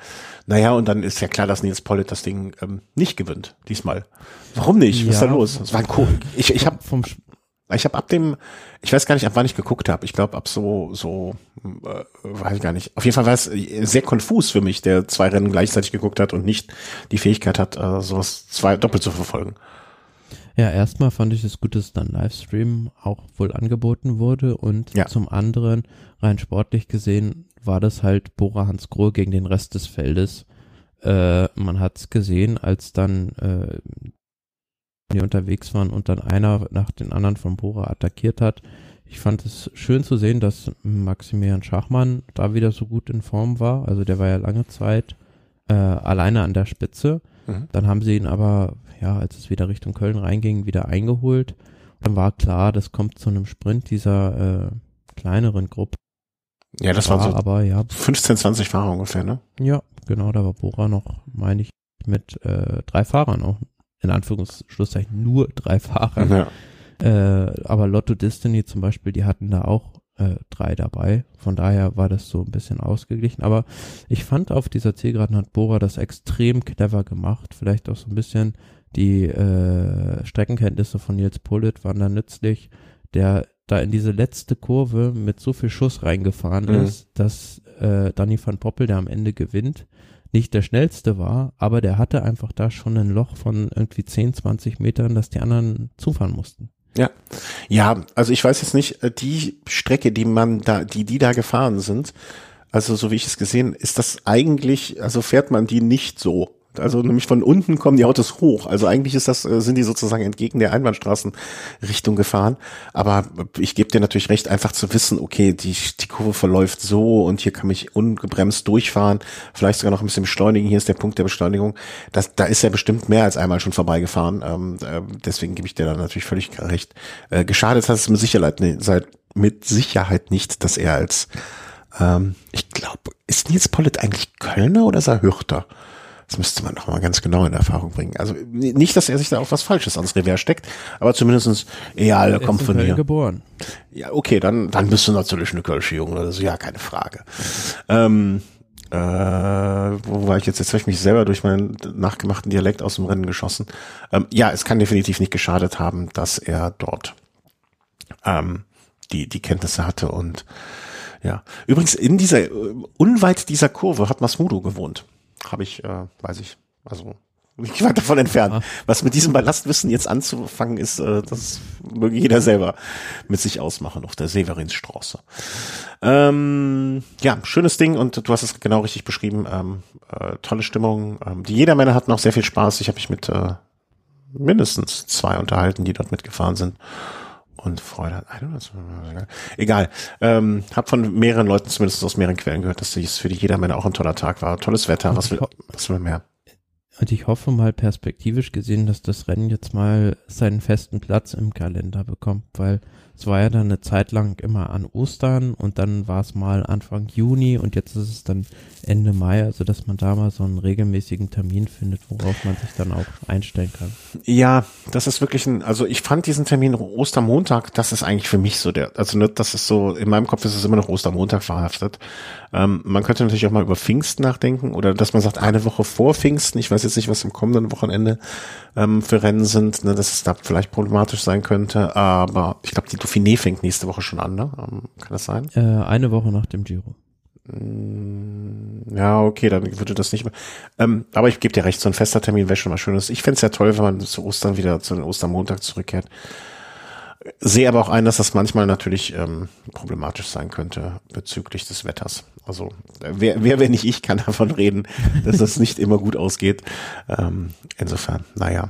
Naja, und dann ist ja klar, dass Nils Pollitt das Ding ähm, nicht gewinnt, diesmal. Warum nicht? Ja, Was ist da los? Das war cool. Ich, ich habe vom ich habe ab dem, ich weiß gar nicht, ab wann ich geguckt habe. Ich glaube, ab so, so, äh, weiß ich gar nicht. Auf jeden Fall war es sehr konfus für mich, der zwei Rennen gleichzeitig geguckt hat und nicht die Fähigkeit hat, äh, sowas zwei doppelt zu verfolgen. Ja, erstmal fand ich es gut, dass dann Livestream auch wohl angeboten wurde und ja. zum anderen, rein sportlich gesehen, war das halt Bora Hans Grohe gegen den Rest des Feldes. Äh, man hat es gesehen, als dann äh, die unterwegs waren und dann einer nach den anderen von Bora attackiert hat. Ich fand es schön zu sehen, dass Maximilian Schachmann da wieder so gut in Form war. Also der war ja lange Zeit äh, alleine an der Spitze. Mhm. Dann haben sie ihn aber ja, als es wieder Richtung Köln reinging, wieder eingeholt. Dann war klar, das kommt zu einem Sprint dieser äh, kleineren Gruppe. Ja, das war, war so aber, ja, 15, 20 Fahrer ungefähr, ne? Ja, genau, da war Bora noch, meine ich, mit äh, drei Fahrern auch. In Anführungsschlusszeichen nur drei Fahrern. Ja. Äh, aber Lotto Destiny zum Beispiel, die hatten da auch äh, drei dabei. Von daher war das so ein bisschen ausgeglichen. Aber ich fand auf dieser Zielgeraden hat Bora das extrem clever gemacht. Vielleicht auch so ein bisschen die äh, Streckenkenntnisse von Nils Pullet waren da nützlich, der da in diese letzte Kurve mit so viel Schuss reingefahren mhm. ist, dass äh, Danny van Poppel, der am Ende gewinnt, nicht der schnellste war, aber der hatte einfach da schon ein Loch von irgendwie 10, 20 Metern, dass die anderen zufahren mussten. Ja, ja, also ich weiß jetzt nicht, äh, die Strecke, die man da, die die da gefahren sind, also so wie ich es gesehen, ist das eigentlich, also fährt man die nicht so. Also nämlich von unten kommen die Autos hoch. Also eigentlich ist das, äh, sind die sozusagen entgegen der Einbahnstraßenrichtung gefahren. Aber ich gebe dir natürlich recht, einfach zu wissen, okay, die, die Kurve verläuft so und hier kann ich ungebremst durchfahren, vielleicht sogar noch ein bisschen beschleunigen. Hier ist der Punkt der Beschleunigung. Das, da ist er bestimmt mehr als einmal schon vorbeigefahren. Ähm, äh, deswegen gebe ich dir da natürlich völlig recht. Äh, geschadet hat es mit Sicherheit, mit Sicherheit nicht, dass er als ähm, ich glaube, ist Nils Pollitt eigentlich Kölner oder ist er Hürter? Das müsste man noch mal ganz genau in Erfahrung bringen. Also nicht, dass er sich da auf was Falsches ans Revers steckt, aber zumindestens, ja, er kommt von hier. geboren. Ja, okay, dann, dann bist du natürlich eine Kölsche Junge, das ist ja keine Frage. Ähm, äh, wo war ich jetzt? Jetzt habe ich mich selber durch meinen nachgemachten Dialekt aus dem Rennen geschossen. Ähm, ja, es kann definitiv nicht geschadet haben, dass er dort ähm, die, die Kenntnisse hatte und ja. Übrigens, in dieser, äh, unweit dieser Kurve hat Masmudo gewohnt habe ich, äh, weiß ich, also ich <laughs> war davon entfernt. Was mit diesem Ballastwissen jetzt anzufangen ist, äh, das möge jeder selber mit sich ausmachen auf der Severinsstraße. Ähm, ja, schönes Ding und du hast es genau richtig beschrieben. Ähm, äh, tolle Stimmung. Ähm, die Jedermänner hatten auch sehr viel Spaß. Ich habe mich mit äh, mindestens zwei unterhalten, die dort mitgefahren sind und Freude hat. Egal. Ähm, hab von mehreren Leuten, zumindest aus mehreren Quellen gehört, dass dies für die Jedermänner auch ein toller Tag war. Tolles Wetter. Was will, was will mehr? Und ich hoffe mal perspektivisch gesehen, dass das Rennen jetzt mal seinen festen Platz im Kalender bekommt, weil es war ja dann eine Zeit lang immer an Ostern und dann war es mal Anfang Juni und jetzt ist es dann Ende Mai, also dass man da mal so einen regelmäßigen Termin findet, worauf man sich dann auch einstellen kann. Ja, das ist wirklich ein, also ich fand diesen Termin Ostermontag, das ist eigentlich für mich so der, also ne, das ist so, in meinem Kopf ist es immer noch Ostermontag verhaftet. Ähm, man könnte natürlich auch mal über Pfingsten nachdenken oder dass man sagt, eine Woche vor Pfingsten, ich weiß jetzt nicht, was im kommenden Wochenende ähm, für Rennen sind, ne, dass es da vielleicht problematisch sein könnte, aber ich glaube, die Dauphiné fängt nächste Woche schon an, ne? Ähm, kann das sein? Äh, eine Woche nach dem Giro. Mm, ja, okay, dann würde das nicht mehr. Ähm, aber ich gebe dir recht, so ein fester Termin wäre schon mal schönes. Ich fände es ja toll, wenn man zu Ostern wieder zu den Ostermontag zurückkehrt. Sehe aber auch ein, dass das manchmal natürlich ähm, problematisch sein könnte bezüglich des Wetters. Also wer, wer, wenn nicht ich, kann <laughs> davon reden, dass das nicht immer gut ausgeht. Ähm, insofern, naja.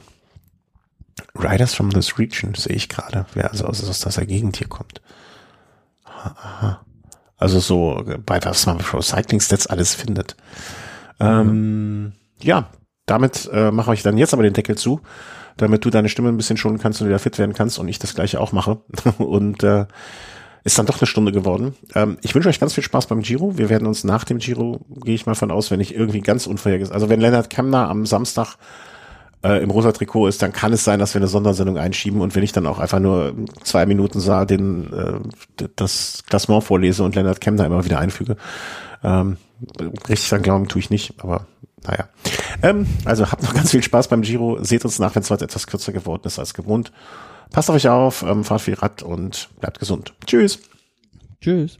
Riders from this region sehe ich gerade, wer also aus, aus dieser Gegend hier kommt. aha. Also so bei was man Pro Cycling Stats alles findet. Mhm. Ähm, ja, damit äh, mache ich dann jetzt aber den Deckel zu, damit du deine Stimme ein bisschen schonen kannst und wieder fit werden kannst und ich das gleiche auch mache. <laughs> und äh, ist dann doch eine Stunde geworden. Ähm, ich wünsche euch ganz viel Spaß beim Giro. Wir werden uns nach dem Giro, gehe ich mal von aus, wenn ich irgendwie ganz unvorhergesehen, also wenn Lennart Kemner am Samstag äh, im rosa Trikot ist, dann kann es sein, dass wir eine Sondersendung einschieben und wenn ich dann auch einfach nur zwei Minuten sah, den äh, das Klassement vorlese und Lennart Kemner immer wieder einfüge. Ähm, richtig sagen glauben tue ich nicht, aber naja. Ähm, also habt noch ganz viel Spaß beim Giro. Seht uns nach, wenn es heute etwas kürzer geworden ist als gewohnt. Passt auf euch auf, ähm, fahrt viel Rad und bleibt gesund. Tschüss. Tschüss.